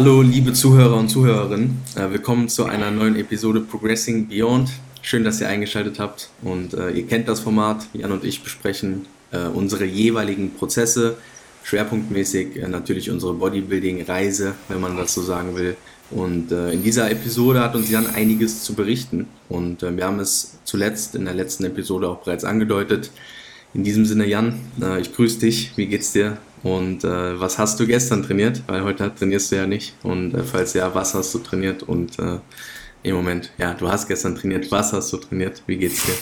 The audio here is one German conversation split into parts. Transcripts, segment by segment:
Hallo, liebe Zuhörer und Zuhörerinnen. Äh, willkommen zu einer neuen Episode Progressing Beyond. Schön, dass ihr eingeschaltet habt und äh, ihr kennt das Format. Jan und ich besprechen äh, unsere jeweiligen Prozesse, schwerpunktmäßig äh, natürlich unsere Bodybuilding-Reise, wenn man das so sagen will. Und äh, in dieser Episode hat uns Jan einiges zu berichten und äh, wir haben es zuletzt in der letzten Episode auch bereits angedeutet. In diesem Sinne, Jan, ich grüße dich. Wie geht's dir? Und äh, was hast du gestern trainiert? Weil heute trainierst du ja nicht. Und äh, falls ja, was hast du trainiert? Und äh, im Moment, ja, du hast gestern trainiert. Was hast du trainiert? Wie geht's dir?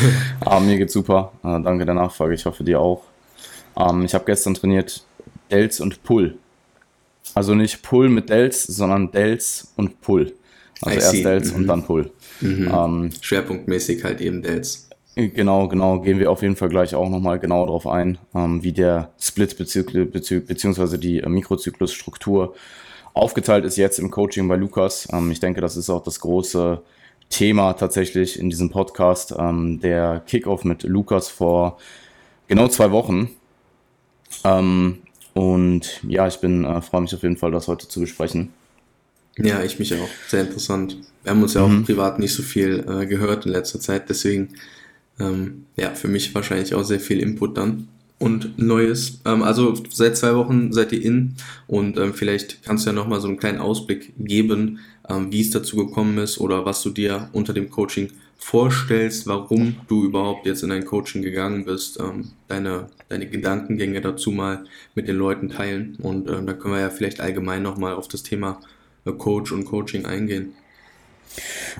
ah, mir geht's super. Äh, danke der Nachfrage. Ich hoffe dir auch. Ähm, ich habe gestern trainiert Delts und Pull. Also nicht Pull mit Delts, sondern Delts und Pull. Also I erst see. Delts mhm. und dann Pull. Mhm. Ähm, Schwerpunktmäßig halt eben Delts. Genau, genau, gehen wir auf jeden Fall gleich auch nochmal genau darauf ein, ähm, wie der Split bezü bezü beziehungsweise die äh, Mikrozyklusstruktur aufgeteilt ist jetzt im Coaching bei Lukas. Ähm, ich denke, das ist auch das große Thema tatsächlich in diesem Podcast. Ähm, der Kickoff mit Lukas vor genau zwei Wochen. Ähm, und ja, ich bin äh, freue mich auf jeden Fall, das heute zu besprechen. Ja, ich mich auch. Sehr interessant. Wir haben uns ja auch mhm. privat nicht so viel äh, gehört in letzter Zeit, deswegen ähm, ja, für mich wahrscheinlich auch sehr viel Input dann und Neues. Ähm, also seit zwei Wochen seid ihr in und ähm, vielleicht kannst du ja nochmal so einen kleinen Ausblick geben, ähm, wie es dazu gekommen ist oder was du dir unter dem Coaching vorstellst, warum du überhaupt jetzt in ein Coaching gegangen bist, ähm, deine, deine Gedankengänge dazu mal mit den Leuten teilen und äh, da können wir ja vielleicht allgemein nochmal auf das Thema äh, Coach und Coaching eingehen.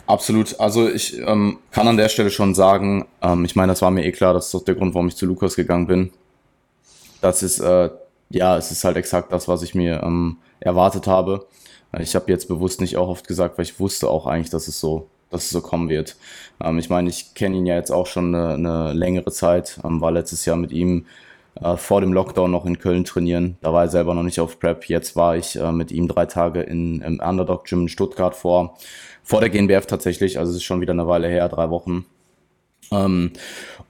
Absolut. Also ich ähm, kann an der Stelle schon sagen, ähm, ich meine, das war mir eh klar, das ist doch der Grund, warum ich zu Lukas gegangen bin. Das ist, äh, ja, es ist halt exakt das, was ich mir ähm, erwartet habe. Ich habe jetzt bewusst nicht auch oft gesagt, weil ich wusste auch eigentlich, dass es so, dass es so kommen wird. Ähm, ich meine, ich kenne ihn ja jetzt auch schon eine, eine längere Zeit, ähm, war letztes Jahr mit ihm äh, vor dem Lockdown noch in Köln trainieren. Da war er selber noch nicht auf Prep. Jetzt war ich äh, mit ihm drei Tage in, im Underdog Gym in Stuttgart vor vor der GNBF tatsächlich, also es ist schon wieder eine Weile her, drei Wochen. Ähm,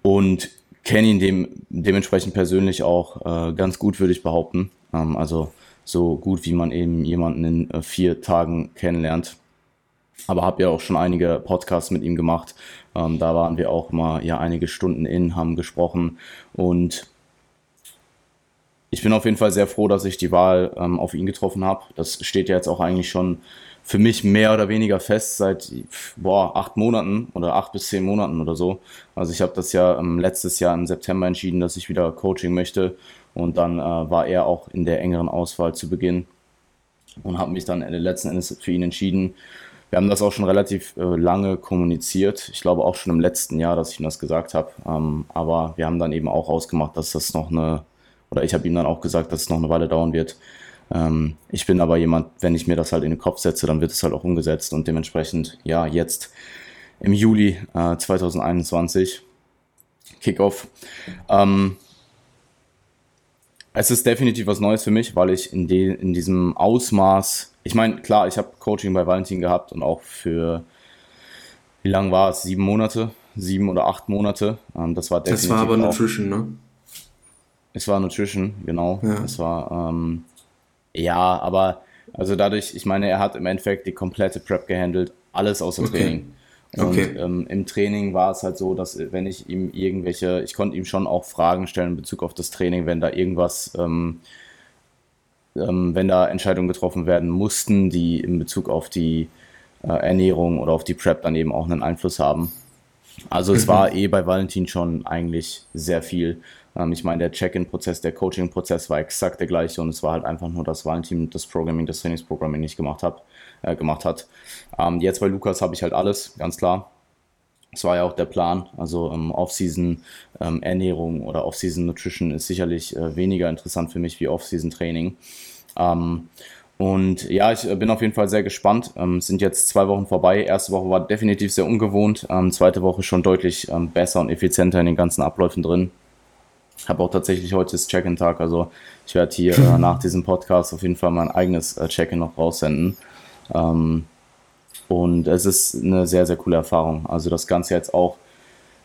und kenne ihn dem, dementsprechend persönlich auch äh, ganz gut, würde ich behaupten. Ähm, also so gut, wie man eben jemanden in äh, vier Tagen kennenlernt. Aber habe ja auch schon einige Podcasts mit ihm gemacht. Ähm, da waren wir auch mal ja einige Stunden in, haben gesprochen und ich bin auf jeden Fall sehr froh, dass ich die Wahl ähm, auf ihn getroffen habe. Das steht ja jetzt auch eigentlich schon für mich mehr oder weniger fest seit boah, acht Monaten oder acht bis zehn Monaten oder so. Also ich habe das ja ähm, letztes Jahr im September entschieden, dass ich wieder Coaching möchte und dann äh, war er auch in der engeren Auswahl zu Beginn und habe mich dann letzten Endes für ihn entschieden. Wir haben das auch schon relativ äh, lange kommuniziert. Ich glaube auch schon im letzten Jahr, dass ich ihm das gesagt habe. Ähm, aber wir haben dann eben auch ausgemacht, dass das noch eine, oder ich habe ihm dann auch gesagt, dass es noch eine Weile dauern wird, ähm, ich bin aber jemand, wenn ich mir das halt in den Kopf setze, dann wird es halt auch umgesetzt und dementsprechend, ja, jetzt im Juli äh, 2021 Kickoff. Ähm, es ist definitiv was Neues für mich, weil ich in, de, in diesem Ausmaß, ich meine, klar, ich habe Coaching bei Valentin gehabt und auch für, wie lang war es? Sieben Monate? Sieben oder acht Monate. Ähm, das war definitiv. Das war aber Nutrition, ne? Es war Nutrition, genau. Ja. Es war, ähm, ja, aber also dadurch, ich meine, er hat im Endeffekt die komplette Prep gehandelt, alles außer okay. Training. Und okay. ähm, im Training war es halt so, dass wenn ich ihm irgendwelche, ich konnte ihm schon auch Fragen stellen in Bezug auf das Training, wenn da irgendwas, ähm, ähm, wenn da Entscheidungen getroffen werden mussten, die in Bezug auf die äh, Ernährung oder auf die Prep dann eben auch einen Einfluss haben. Also es mhm. war eh bei Valentin schon eigentlich sehr viel. Ähm, ich meine, der Check-in-Prozess, der Coaching-Prozess war exakt der gleiche und es war halt einfach nur, dass Valentin das Programming, das Trainingsprogramming nicht gemacht, hab, äh, gemacht hat. Ähm, jetzt bei Lukas habe ich halt alles, ganz klar. Das war ja auch der Plan. Also ähm, Off-Season ähm, Ernährung oder Off-Season Nutrition ist sicherlich äh, weniger interessant für mich wie Off-Season Training. Ähm, und ja, ich äh, bin auf jeden Fall sehr gespannt. Ähm, sind jetzt zwei Wochen vorbei. Erste Woche war definitiv sehr ungewohnt. Ähm, zweite Woche schon deutlich ähm, besser und effizienter in den ganzen Abläufen drin. Habe auch tatsächlich heute das Check-in-Tag. Also ich werde hier äh, nach diesem Podcast auf jeden Fall mein eigenes äh, Check-in noch raussenden. Ähm, und es ist eine sehr, sehr coole Erfahrung. Also das Ganze jetzt auch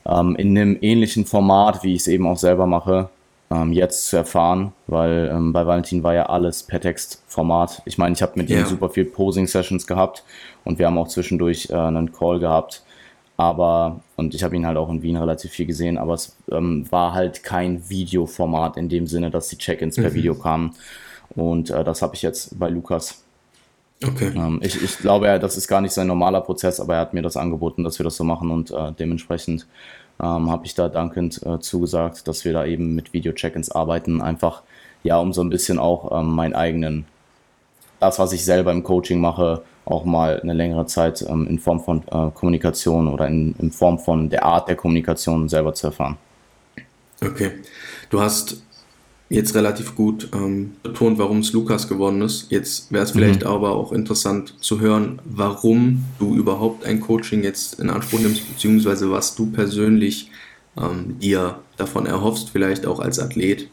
ähm, in einem ähnlichen Format, wie ich es eben auch selber mache. ähm, jetzt zu erfahren, weil ähm, bei Valentin war ja alles per Textformat. Ich meine, ich habe mit ja. ihm super viel Posing-Sessions gehabt und wir haben auch zwischendurch äh, einen Call gehabt. Aber, und ich habe ihn halt auch in Wien relativ viel gesehen, aber es ähm, war halt kein Videoformat in dem Sinne, dass die Check-ins per mhm. Video kamen. Und äh, das habe ich jetzt bei Lukas. Okay. Ähm, ich, ich glaube, das ist gar nicht sein normaler Prozess, aber er hat mir das angeboten, dass wir das so machen und äh, dementsprechend ähm, habe ich da dankend äh, zugesagt, dass wir da eben mit Video-Check-ins arbeiten, einfach ja, um so ein bisschen auch ähm, meinen eigenen, das, was ich selber im Coaching mache, auch mal eine längere Zeit ähm, in Form von äh, Kommunikation oder in, in Form von der Art der Kommunikation selber zu erfahren. Okay. Du hast jetzt relativ gut ähm, betont, warum es Lukas gewonnen ist. Jetzt wäre es vielleicht mhm. aber auch interessant zu hören, warum du überhaupt ein Coaching jetzt in Anspruch nimmst, beziehungsweise was du persönlich ähm, dir davon erhoffst, vielleicht auch als Athlet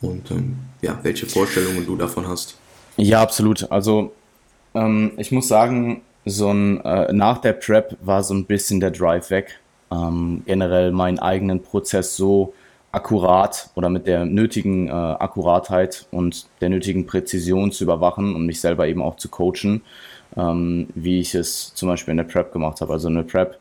und ähm, ja, welche Vorstellungen du davon hast. Ja, absolut. Also ähm, ich muss sagen, so ein, äh, nach der Prep war so ein bisschen der Drive weg. Ähm, generell meinen eigenen Prozess so akkurat oder mit der nötigen äh, Akkuratheit und der nötigen Präzision zu überwachen und mich selber eben auch zu coachen, ähm, wie ich es zum Beispiel in der Prep gemacht habe. Also in der Prep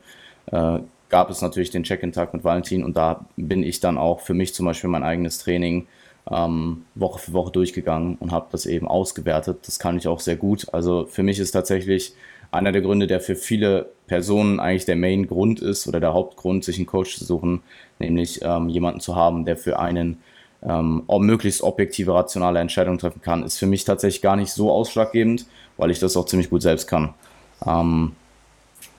äh, gab es natürlich den Check-in-Tag mit Valentin und da bin ich dann auch für mich zum Beispiel mein eigenes Training ähm, Woche für Woche durchgegangen und habe das eben ausgewertet. Das kann ich auch sehr gut. Also für mich ist tatsächlich einer der Gründe, der für viele Personen eigentlich der Main-Grund ist oder der Hauptgrund, sich einen Coach zu suchen, nämlich ähm, jemanden zu haben, der für einen ähm, möglichst objektive, rationale Entscheidungen treffen kann, ist für mich tatsächlich gar nicht so ausschlaggebend, weil ich das auch ziemlich gut selbst kann. Ähm,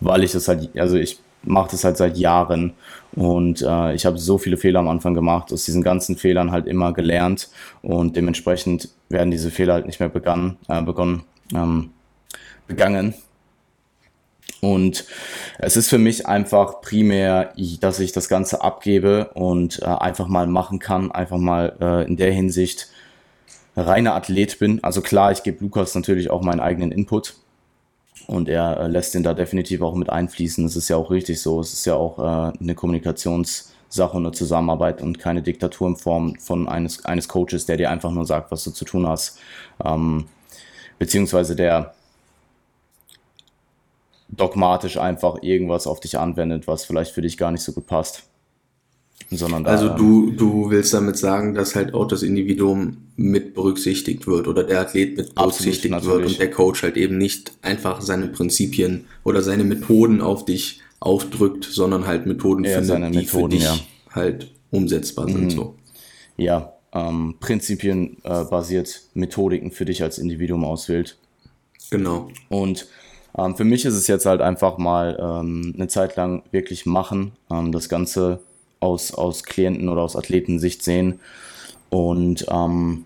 weil ich das halt, also ich mache das halt seit Jahren und äh, ich habe so viele Fehler am Anfang gemacht, aus diesen ganzen Fehlern halt immer gelernt und dementsprechend werden diese Fehler halt nicht mehr begann, äh, begonnen, ähm, begangen. Und es ist für mich einfach primär, dass ich das Ganze abgebe und äh, einfach mal machen kann, einfach mal äh, in der Hinsicht reiner Athlet bin. Also klar, ich gebe Lukas natürlich auch meinen eigenen Input, und er äh, lässt den da definitiv auch mit einfließen. Das ist ja auch richtig so. Es ist ja auch äh, eine Kommunikationssache und eine Zusammenarbeit und keine Diktatur in Form von eines, eines Coaches, der dir einfach nur sagt, was du zu tun hast. Ähm, beziehungsweise der dogmatisch einfach irgendwas auf dich anwendet, was vielleicht für dich gar nicht so gut passt sondern da, Also du, du willst damit sagen, dass halt auch das Individuum mit berücksichtigt wird oder der Athlet mit berücksichtigt absolut, wird und der Coach halt eben nicht einfach seine Prinzipien oder seine Methoden auf dich aufdrückt, sondern halt Methoden findet, die Methoden, für dich ja. halt umsetzbar sind. Mhm. So. Ja, ähm, Prinzipien äh, basiert Methodiken für dich als Individuum auswählt. Genau. Und ähm, für mich ist es jetzt halt einfach mal ähm, eine Zeit lang wirklich machen, ähm, das Ganze aus, aus Klienten- oder aus Athletensicht sehen. Und ähm,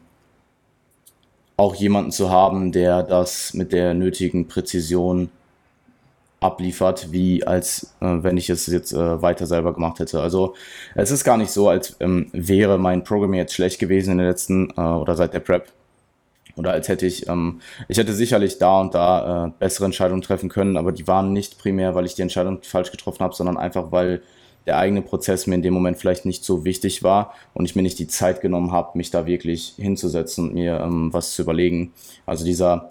auch jemanden zu haben, der das mit der nötigen Präzision abliefert, wie als äh, wenn ich es jetzt äh, weiter selber gemacht hätte. Also es ist gar nicht so, als ähm, wäre mein Programm jetzt schlecht gewesen in den letzten äh, oder seit der Prep. Oder als hätte ich, ähm, ich hätte sicherlich da und da äh, bessere Entscheidungen treffen können, aber die waren nicht primär, weil ich die Entscheidung falsch getroffen habe, sondern einfach, weil der eigene Prozess mir in dem Moment vielleicht nicht so wichtig war und ich mir nicht die Zeit genommen habe, mich da wirklich hinzusetzen und mir ähm, was zu überlegen. Also dieser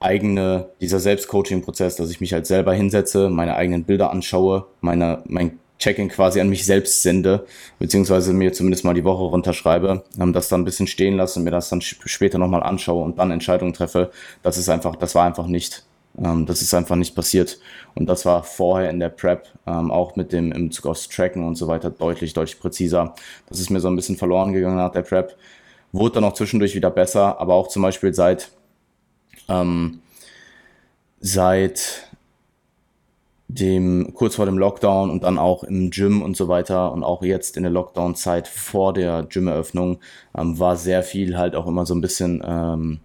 eigene, dieser Selbstcoaching-Prozess, dass ich mich halt selber hinsetze, meine eigenen Bilder anschaue, meine, mein Check-in quasi an mich selbst sende, beziehungsweise mir zumindest mal die Woche runterschreibe, ähm, das dann ein bisschen stehen lasse und mir das dann später nochmal anschaue und dann Entscheidungen treffe, das ist einfach, das war einfach nicht ähm, das ist einfach nicht passiert. Und das war vorher in der Prep, ähm, auch mit dem im Zug aufs Tracken und so weiter, deutlich, deutlich präziser. Das ist mir so ein bisschen verloren gegangen nach der Prep. Wurde dann auch zwischendurch wieder besser, aber auch zum Beispiel seit, ähm, seit dem, kurz vor dem Lockdown und dann auch im Gym und so weiter und auch jetzt in der Lockdown-Zeit vor der Gymeröffnung ähm, war sehr viel halt auch immer so ein bisschen, ähm,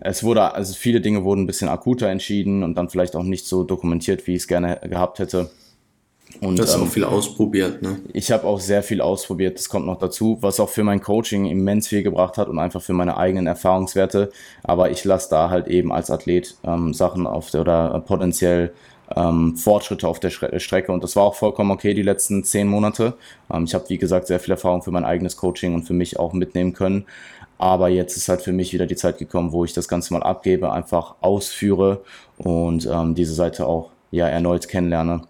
es wurde, also viele Dinge wurden ein bisschen akuter entschieden und dann vielleicht auch nicht so dokumentiert, wie ich es gerne gehabt hätte. Und, du hast ähm, auch viel ausprobiert, ne? Ich habe auch sehr viel ausprobiert, das kommt noch dazu, was auch für mein Coaching immens viel gebracht hat und einfach für meine eigenen Erfahrungswerte. Aber ich lasse da halt eben als Athlet ähm, Sachen auf der, oder potenziell ähm, Fortschritte auf der Strecke und das war auch vollkommen okay die letzten zehn Monate. Ähm, ich habe, wie gesagt, sehr viel Erfahrung für mein eigenes Coaching und für mich auch mitnehmen können. Aber jetzt ist halt für mich wieder die Zeit gekommen, wo ich das Ganze mal abgebe, einfach ausführe und ähm, diese Seite auch ja erneut kennenlerne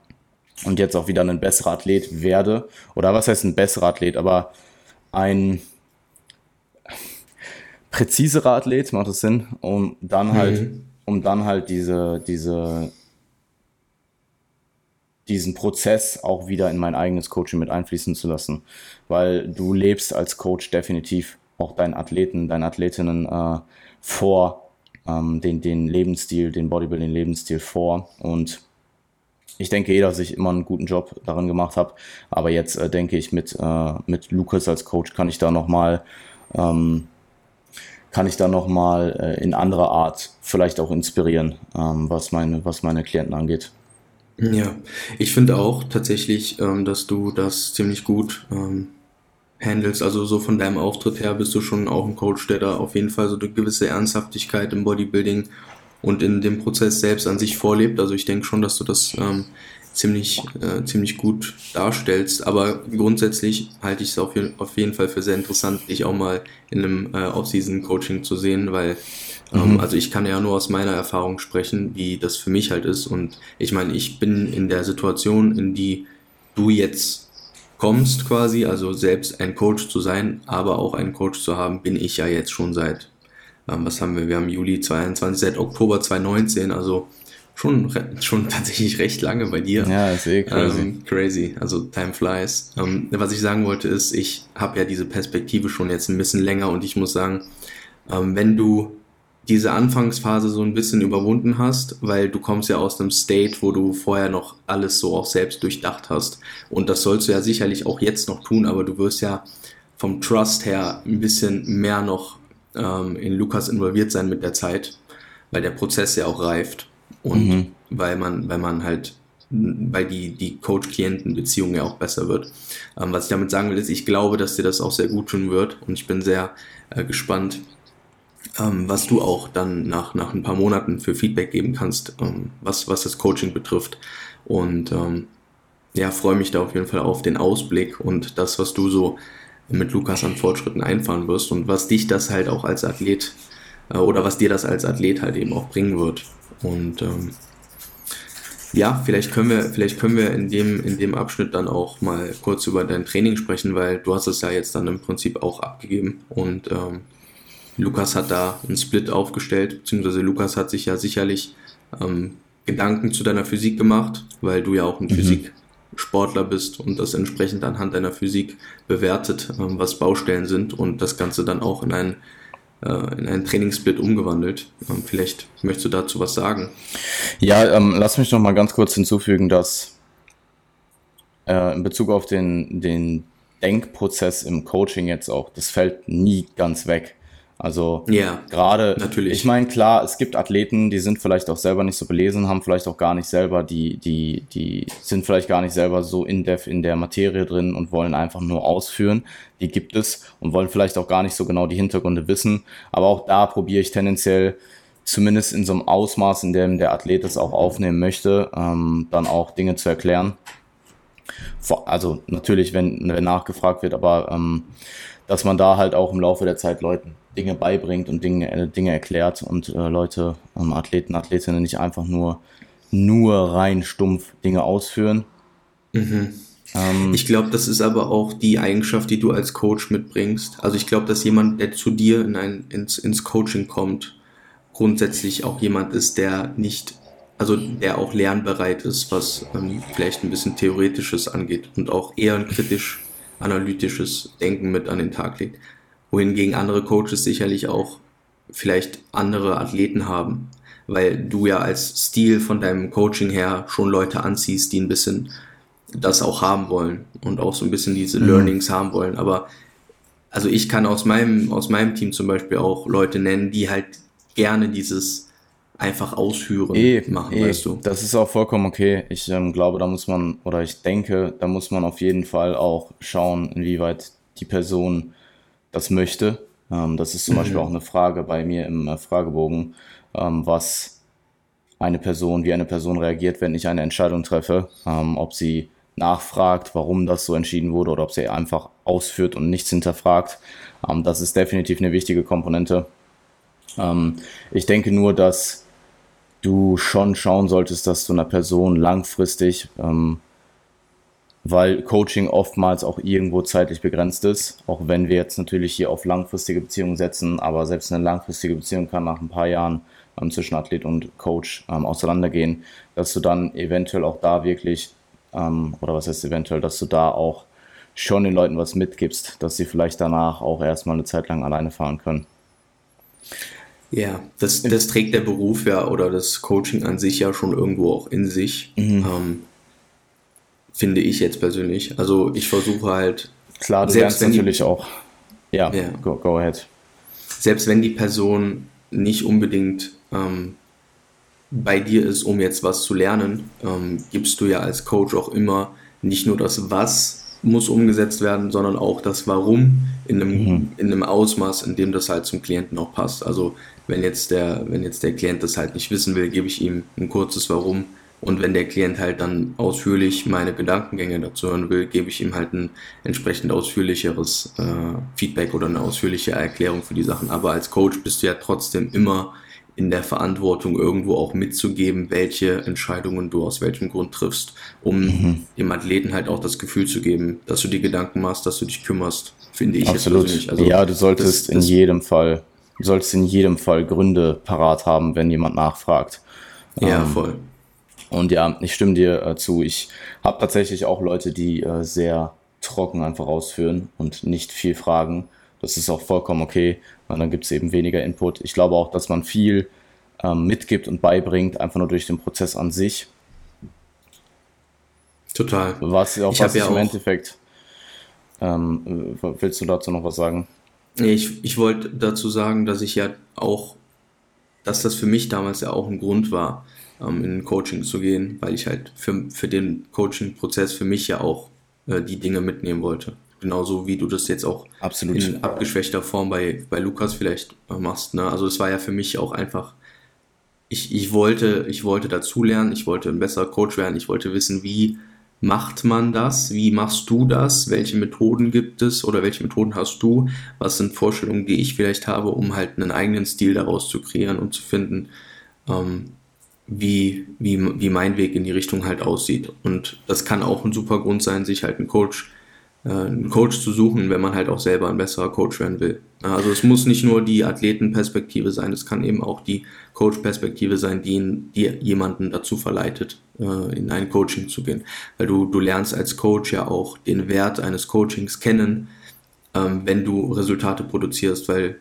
und jetzt auch wieder ein besserer Athlet werde. Oder was heißt ein besserer Athlet, aber ein präziserer Athlet, macht das Sinn, um dann halt, mhm. um dann halt diese, diese, diesen Prozess auch wieder in mein eigenes Coaching mit einfließen zu lassen. Weil du lebst als Coach definitiv auch deinen Athleten, deinen Athletinnen äh, vor, ähm, den, den Lebensstil, den Bodybuilding-Lebensstil vor und ich denke eh, dass ich immer einen guten Job darin gemacht habe. Aber jetzt äh, denke ich, mit, äh, mit Lukas als Coach kann ich da nochmal ähm, kann ich da nochmal äh, in anderer Art vielleicht auch inspirieren, ähm, was, meine, was meine Klienten angeht. Ja, ich finde auch tatsächlich, ähm, dass du das ziemlich gut ähm, handelst. Also so von deinem Auftritt her bist du schon auch ein Coach, der da auf jeden Fall so eine gewisse Ernsthaftigkeit im Bodybuilding und in dem Prozess selbst an sich vorlebt. Also ich denke schon, dass du das ähm, ziemlich, äh, ziemlich gut darstellst. Aber grundsätzlich halte ich es auf, auf jeden Fall für sehr interessant, dich auch mal in einem äh, Off-Season-Coaching zu sehen, weil ähm, mhm. also ich kann ja nur aus meiner Erfahrung sprechen, wie das für mich halt ist. Und ich meine, ich bin in der Situation, in die du jetzt kommst quasi, also selbst ein Coach zu sein, aber auch einen Coach zu haben, bin ich ja jetzt schon seit ähm, was haben wir? Wir haben Juli 22, seit Oktober 2019, also schon, schon tatsächlich recht lange bei dir. Ja, ist eh crazy. Ähm, crazy, also time flies. Ähm, was ich sagen wollte ist, ich habe ja diese Perspektive schon jetzt ein bisschen länger und ich muss sagen, ähm, wenn du diese Anfangsphase so ein bisschen überwunden hast, weil du kommst ja aus einem State, wo du vorher noch alles so auch selbst durchdacht hast. Und das sollst du ja sicherlich auch jetzt noch tun, aber du wirst ja vom Trust her ein bisschen mehr noch ähm, in Lukas involviert sein mit der Zeit, weil der Prozess ja auch reift und mhm. weil man, weil man halt, weil die, die Coach-Klienten-Beziehung ja auch besser wird. Ähm, was ich damit sagen will, ist, ich glaube, dass dir das auch sehr gut tun wird und ich bin sehr äh, gespannt, ähm, was du auch dann nach, nach ein paar Monaten für Feedback geben kannst, ähm, was, was das Coaching betrifft. Und ähm, ja, freue mich da auf jeden Fall auf den Ausblick und das, was du so mit Lukas an Fortschritten einfahren wirst und was dich das halt auch als Athlet äh, oder was dir das als Athlet halt eben auch bringen wird. Und ähm, ja, vielleicht können wir, vielleicht können wir in dem, in dem Abschnitt dann auch mal kurz über dein Training sprechen, weil du hast es ja jetzt dann im Prinzip auch abgegeben und ähm, Lukas hat da einen Split aufgestellt, beziehungsweise Lukas hat sich ja sicherlich ähm, Gedanken zu deiner Physik gemacht, weil du ja auch ein mhm. Physik, Sportler bist und das entsprechend anhand deiner Physik bewertet, ähm, was Baustellen sind und das Ganze dann auch in einen, äh, in einen Trainingssplit umgewandelt. Ähm, vielleicht möchtest du dazu was sagen? Ja, ähm, lass mich noch mal ganz kurz hinzufügen, dass äh, in Bezug auf den, den Denkprozess im Coaching jetzt auch, das fällt nie ganz weg. Also ja, gerade, natürlich. Ich meine, klar, es gibt Athleten, die sind vielleicht auch selber nicht so belesen, haben vielleicht auch gar nicht selber die, die, die sind vielleicht gar nicht selber so in depth in der Materie drin und wollen einfach nur ausführen. Die gibt es und wollen vielleicht auch gar nicht so genau die Hintergründe wissen. Aber auch da probiere ich tendenziell zumindest in so einem Ausmaß, in dem der Athlet es auch aufnehmen möchte, ähm, dann auch Dinge zu erklären. Also natürlich, wenn, wenn nachgefragt wird, aber ähm, dass man da halt auch im Laufe der Zeit Leuten Dinge beibringt und Dinge, äh, Dinge erklärt und äh, Leute, ähm, Athleten, Athletinnen nicht einfach nur, nur rein stumpf Dinge ausführen. Mhm. Ähm, ich glaube, das ist aber auch die Eigenschaft, die du als Coach mitbringst. Also ich glaube, dass jemand, der zu dir in ein, ins, ins Coaching kommt, grundsätzlich auch jemand ist, der nicht, also der auch lernbereit ist, was ähm, vielleicht ein bisschen Theoretisches angeht und auch eher ein kritisch analytisches Denken mit an den Tag legt wohingegen andere Coaches sicherlich auch vielleicht andere Athleten haben, weil du ja als Stil von deinem Coaching her schon Leute anziehst, die ein bisschen das auch haben wollen und auch so ein bisschen diese mhm. Learnings haben wollen. Aber also ich kann aus meinem, aus meinem Team zum Beispiel auch Leute nennen, die halt gerne dieses einfach ausführen e, machen, e, weißt du. Das ist auch vollkommen okay. Ich ähm, glaube, da muss man, oder ich denke, da muss man auf jeden Fall auch schauen, inwieweit die Person das möchte. Ähm, das ist zum mhm. Beispiel auch eine Frage bei mir im äh, Fragebogen, ähm, was eine Person, wie eine Person reagiert, wenn ich eine Entscheidung treffe, ähm, ob sie nachfragt, warum das so entschieden wurde oder ob sie einfach ausführt und nichts hinterfragt. Ähm, das ist definitiv eine wichtige Komponente. Ähm, ich denke nur, dass du schon schauen solltest, dass du einer Person langfristig, ähm, weil Coaching oftmals auch irgendwo zeitlich begrenzt ist, auch wenn wir jetzt natürlich hier auf langfristige Beziehungen setzen, aber selbst eine langfristige Beziehung kann nach ein paar Jahren ähm, zwischen Athlet und Coach ähm, auseinandergehen, dass du dann eventuell auch da wirklich, ähm, oder was heißt eventuell, dass du da auch schon den Leuten was mitgibst, dass sie vielleicht danach auch erstmal eine Zeit lang alleine fahren können. Ja, das, das trägt der Beruf ja oder das Coaching an sich ja schon irgendwo auch in sich. Mhm. Finde ich jetzt persönlich. Also ich versuche halt. Klar, du selbst lernst natürlich die, auch. Ja, ja. Go, go ahead. Selbst wenn die Person nicht unbedingt ähm, bei dir ist, um jetzt was zu lernen, ähm, gibst du ja als Coach auch immer nicht nur das Was muss umgesetzt werden, sondern auch das Warum in einem, mhm. in einem Ausmaß, in dem das halt zum Klienten auch passt. Also wenn jetzt der, wenn jetzt der Klient das halt nicht wissen will, gebe ich ihm ein kurzes Warum. Und wenn der Klient halt dann ausführlich meine Gedankengänge dazu hören will, gebe ich ihm halt ein entsprechend ausführlicheres äh, Feedback oder eine ausführliche Erklärung für die Sachen. Aber als Coach bist du ja trotzdem immer in der Verantwortung irgendwo auch mitzugeben, welche Entscheidungen du aus welchem Grund triffst, um mhm. dem Athleten halt auch das Gefühl zu geben, dass du dir Gedanken machst, dass du dich kümmerst, finde ich Absolut. Also, ja, du solltest das, in das jedem Fall, du solltest in jedem Fall Gründe parat haben, wenn jemand nachfragt. Ja, ähm, voll. Und ja, ich stimme dir äh, zu. Ich habe tatsächlich auch Leute, die äh, sehr trocken einfach ausführen und nicht viel fragen. Das ist auch vollkommen okay. Und dann gibt es eben weniger Input. Ich glaube auch, dass man viel ähm, mitgibt und beibringt, einfach nur durch den Prozess an sich. Total. Was, auch, ich was ja im Endeffekt. Ähm, willst du dazu noch was sagen? Ich, ich wollte dazu sagen, dass ich ja auch, dass das für mich damals ja auch ein Grund war, ähm, in ein Coaching zu gehen, weil ich halt für, für den Coaching-Prozess für mich ja auch äh, die Dinge mitnehmen wollte genauso wie du das jetzt auch Absolut. in abgeschwächter Form bei, bei Lukas vielleicht äh, machst. Ne? Also es war ja für mich auch einfach, ich, ich wollte, ich wollte dazulernen, ich wollte ein besserer Coach werden, ich wollte wissen, wie macht man das, wie machst du das, welche Methoden gibt es oder welche Methoden hast du, was sind Vorstellungen, die ich vielleicht habe, um halt einen eigenen Stil daraus zu kreieren und zu finden, ähm, wie, wie, wie mein Weg in die Richtung halt aussieht. Und das kann auch ein super Grund sein, sich halt einen Coach äh, einen Coach zu suchen, wenn man halt auch selber ein besserer Coach werden will. Also es muss nicht nur die Athletenperspektive sein, es kann eben auch die Coach-Perspektive sein, die, die jemanden dazu verleitet, äh, in ein Coaching zu gehen. Weil du, du lernst als Coach ja auch den Wert eines Coachings kennen, ähm, wenn du Resultate produzierst, weil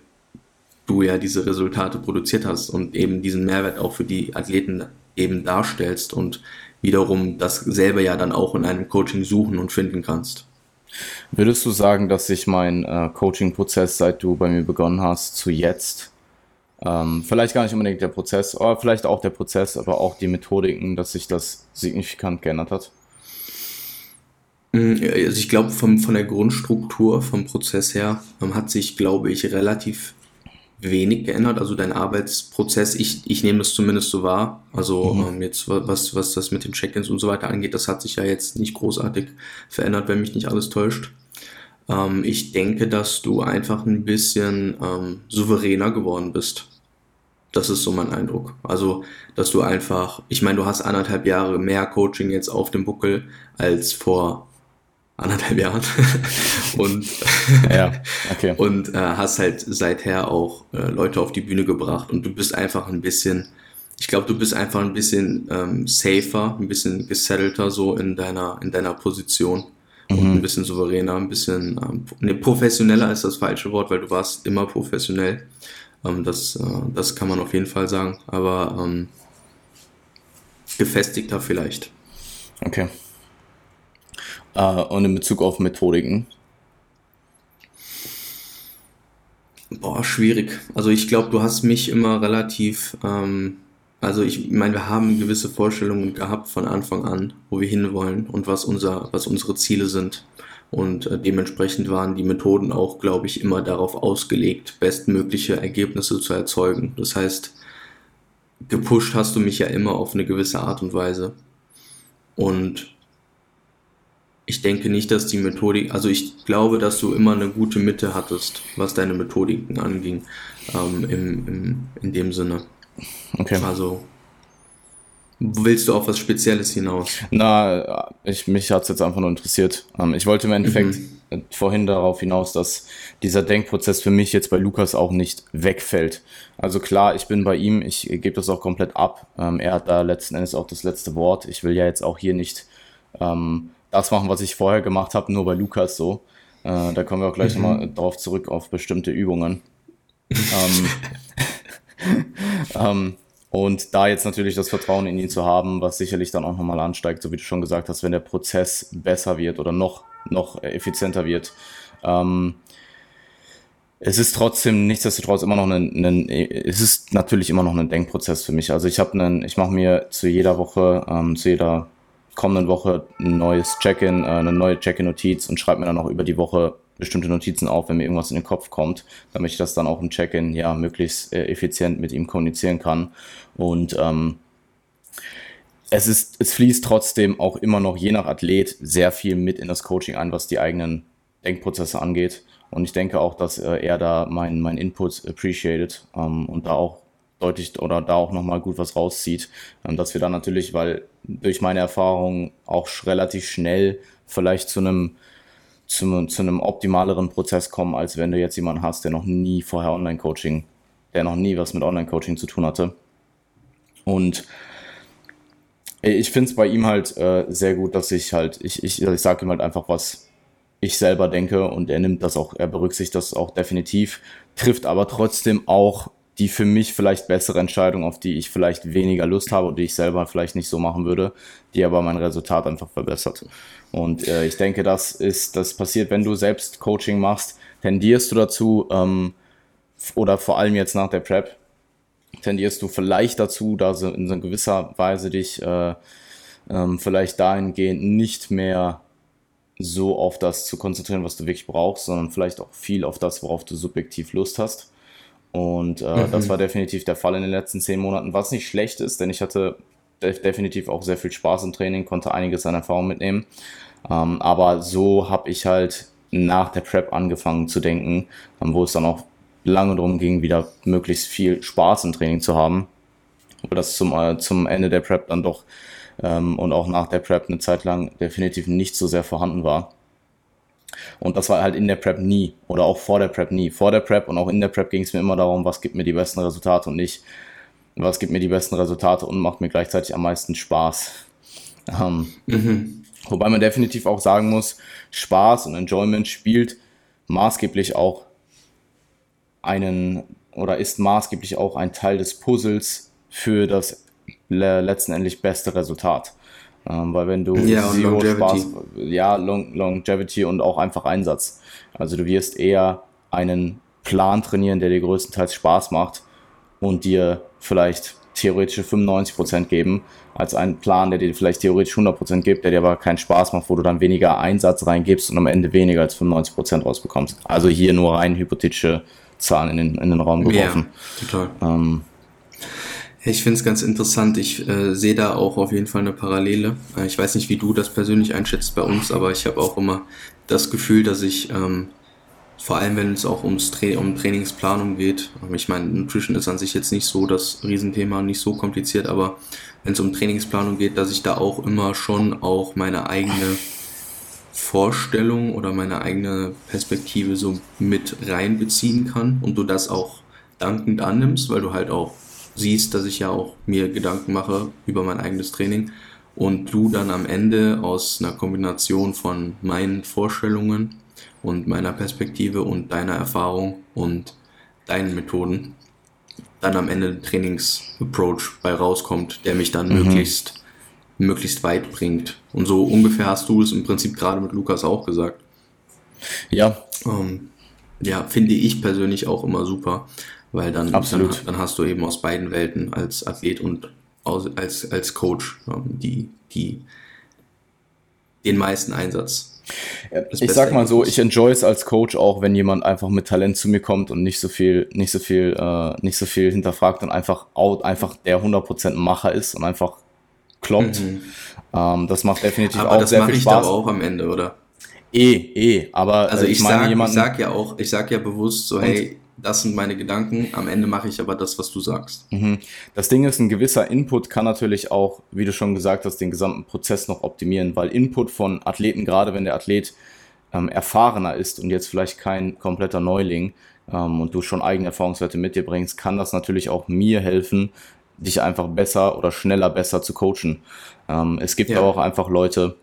du ja diese Resultate produziert hast und eben diesen Mehrwert auch für die Athleten eben darstellst und wiederum dasselbe ja dann auch in einem Coaching suchen und finden kannst. Würdest du sagen, dass sich mein äh, Coaching-Prozess, seit du bei mir begonnen hast, zu jetzt, ähm, vielleicht gar nicht unbedingt der Prozess, aber vielleicht auch der Prozess, aber auch die Methodiken, dass sich das signifikant geändert hat? Mm, also ich glaube, von, von der Grundstruktur, vom Prozess her, ähm, hat sich, glaube ich, relativ wenig geändert. Also dein Arbeitsprozess, ich, ich nehme das zumindest so wahr. Also mhm. ähm, jetzt, was, was das mit den Check-ins und so weiter angeht, das hat sich ja jetzt nicht großartig verändert, wenn mich nicht alles täuscht. Ähm, ich denke, dass du einfach ein bisschen ähm, souveräner geworden bist. Das ist so mein Eindruck. Also, dass du einfach, ich meine, du hast anderthalb Jahre mehr Coaching jetzt auf dem Buckel als vor anderthalb Jahren und, ja, okay. und äh, hast halt seither auch äh, Leute auf die Bühne gebracht und du bist einfach ein bisschen, ich glaube, du bist einfach ein bisschen ähm, safer, ein bisschen gesettelter so in deiner, in deiner Position und mhm. ein bisschen souveräner, ein bisschen, ähm, ne, professioneller ist das falsche Wort, weil du warst immer professionell. Ähm, das, äh, das kann man auf jeden Fall sagen, aber ähm, gefestigter vielleicht. Okay. Äh, und in Bezug auf Methodiken? Boah, schwierig. Also ich glaube, du hast mich immer relativ, ähm, also ich meine, wir haben gewisse Vorstellungen gehabt von Anfang an, wo wir hinwollen und was unser, was unsere Ziele sind. Und äh, dementsprechend waren die Methoden auch, glaube ich, immer darauf ausgelegt, bestmögliche Ergebnisse zu erzeugen. Das heißt, gepusht hast du mich ja immer auf eine gewisse Art und Weise. Und ich denke nicht, dass die Methodik, also ich glaube, dass du immer eine gute Mitte hattest, was deine Methodiken anging, ähm, im, im, in dem Sinne. Okay. Also Willst du auf was Spezielles hinaus? Na, ich, mich hat es jetzt einfach nur interessiert. Ähm, ich wollte im Endeffekt mhm. vorhin darauf hinaus, dass dieser Denkprozess für mich jetzt bei Lukas auch nicht wegfällt. Also klar, ich bin bei ihm, ich gebe das auch komplett ab. Ähm, er hat da letzten Endes auch das letzte Wort. Ich will ja jetzt auch hier nicht ähm, das machen, was ich vorher gemacht habe, nur bei Lukas so. Äh, da kommen wir auch gleich mhm. nochmal drauf zurück auf bestimmte Übungen. ähm, ähm, und da jetzt natürlich das Vertrauen in ihn zu haben, was sicherlich dann auch nochmal ansteigt, so wie du schon gesagt hast, wenn der Prozess besser wird oder noch, noch effizienter wird. Ähm, es ist trotzdem nichtsdestotrotz immer noch ein, ein, es ist natürlich immer noch ein Denkprozess für mich. Also ich habe einen, ich mache mir zu jeder Woche, ähm, zu jeder kommenden Woche ein neues Check-in, äh, eine neue Check-in-Notiz und schreibe mir dann auch über die Woche bestimmte Notizen auf, wenn mir irgendwas in den Kopf kommt, damit ich das dann auch im Check-in ja möglichst äh, effizient mit ihm kommunizieren kann. Und ähm, es ist, es fließt trotzdem auch immer noch je nach Athlet sehr viel mit in das Coaching ein, was die eigenen Denkprozesse angeht. Und ich denke auch, dass äh, er da mein, mein Input appreciated ähm, und da auch deutlich oder da auch nochmal gut was rauszieht. Ähm, dass wir dann natürlich, weil durch meine Erfahrung auch relativ schnell vielleicht zu einem zu, zu einem optimaleren Prozess kommen, als wenn du jetzt jemanden hast, der noch nie vorher Online-Coaching, der noch nie was mit Online-Coaching zu tun hatte. Und ich finde es bei ihm halt äh, sehr gut, dass ich halt, ich, ich, ich sage ihm halt einfach, was ich selber denke und er nimmt das auch, er berücksichtigt das auch definitiv, trifft aber trotzdem auch die für mich vielleicht bessere Entscheidung, auf die ich vielleicht weniger Lust habe und die ich selber vielleicht nicht so machen würde, die aber mein Resultat einfach verbessert. Und äh, ich denke, das ist, das passiert, wenn du selbst Coaching machst, tendierst du dazu, ähm, oder vor allem jetzt nach der Prep, tendierst du vielleicht dazu, da so in so gewisser Weise dich äh, ähm, vielleicht dahingehend nicht mehr so auf das zu konzentrieren, was du wirklich brauchst, sondern vielleicht auch viel auf das, worauf du subjektiv Lust hast. Und äh, mhm. das war definitiv der Fall in den letzten zehn Monaten, was nicht schlecht ist, denn ich hatte def definitiv auch sehr viel Spaß im Training, konnte einiges an Erfahrung mitnehmen. Ähm, aber so habe ich halt nach der Prep angefangen zu denken, ähm, wo es dann auch lange darum ging, wieder möglichst viel Spaß im Training zu haben. Weil das zum, äh, zum Ende der Prep dann doch ähm, und auch nach der Prep eine Zeit lang definitiv nicht so sehr vorhanden war. Und das war halt in der Prep nie oder auch vor der Prep nie. Vor der Prep und auch in der Prep ging es mir immer darum, was gibt mir die besten Resultate und nicht, was gibt mir die besten Resultate und macht mir gleichzeitig am meisten Spaß. Ähm, mhm. Wobei man definitiv auch sagen muss, Spaß und Enjoyment spielt maßgeblich auch einen oder ist maßgeblich auch ein Teil des Puzzles für das letztendlich beste Resultat. Ähm, weil wenn du ja, Zero Spaß, ja, Long, Longevity und auch einfach Einsatz. Also du wirst eher einen Plan trainieren, der dir größtenteils Spaß macht und dir vielleicht theoretische 95% geben, als einen Plan, der dir vielleicht theoretisch 100% gibt, der dir aber keinen Spaß macht, wo du dann weniger Einsatz reingibst und am Ende weniger als 95% rausbekommst. Also hier nur rein hypothetische Zahlen in den, in den Raum geworfen. Ja, total. Ähm, ich finde es ganz interessant. Ich äh, sehe da auch auf jeden Fall eine Parallele. Äh, ich weiß nicht, wie du das persönlich einschätzt bei uns, aber ich habe auch immer das Gefühl, dass ich, ähm, vor allem wenn es auch ums Tra um Trainingsplanung geht, ich meine, Nutrition ist an sich jetzt nicht so das Riesenthema, nicht so kompliziert, aber wenn es um Trainingsplanung geht, dass ich da auch immer schon auch meine eigene Vorstellung oder meine eigene Perspektive so mit reinbeziehen kann und du das auch dankend annimmst, weil du halt auch siehst, dass ich ja auch mir Gedanken mache über mein eigenes Training und du dann am Ende aus einer Kombination von meinen Vorstellungen und meiner Perspektive und deiner Erfahrung und deinen Methoden dann am Ende ein Trainingsapproach bei rauskommt, der mich dann mhm. möglichst möglichst weit bringt. Und so ungefähr hast du es im Prinzip gerade mit Lukas auch gesagt. Ja. Ähm, ja, finde ich persönlich auch immer super. Weil dann, Absolut. dann, dann hast du eben aus beiden Welten als Athlet und als, als Coach ähm, die, die, den meisten Einsatz. ich sag mal so, ich enjoy es als Coach auch, wenn jemand einfach mit Talent zu mir kommt und nicht so viel, nicht so viel, äh, nicht so viel hinterfragt und einfach out, einfach der 100% Macher ist und einfach kloppt. Mhm. Ähm, das macht definitiv aber auch sehr viel Spaß. Aber das mache ich auch am Ende, oder? Eh, eh, aber also ich, ich meine sag, jemanden, ich sag ja auch, ich sag ja bewusst so, hey, das sind meine Gedanken, am Ende mache ich aber das, was du sagst. Mhm. Das Ding ist, ein gewisser Input kann natürlich auch, wie du schon gesagt hast, den gesamten Prozess noch optimieren, weil Input von Athleten, gerade wenn der Athlet ähm, erfahrener ist und jetzt vielleicht kein kompletter Neuling ähm, und du schon eigene Erfahrungswerte mit dir bringst, kann das natürlich auch mir helfen, dich einfach besser oder schneller besser zu coachen. Ähm, es gibt ja. auch einfach Leute,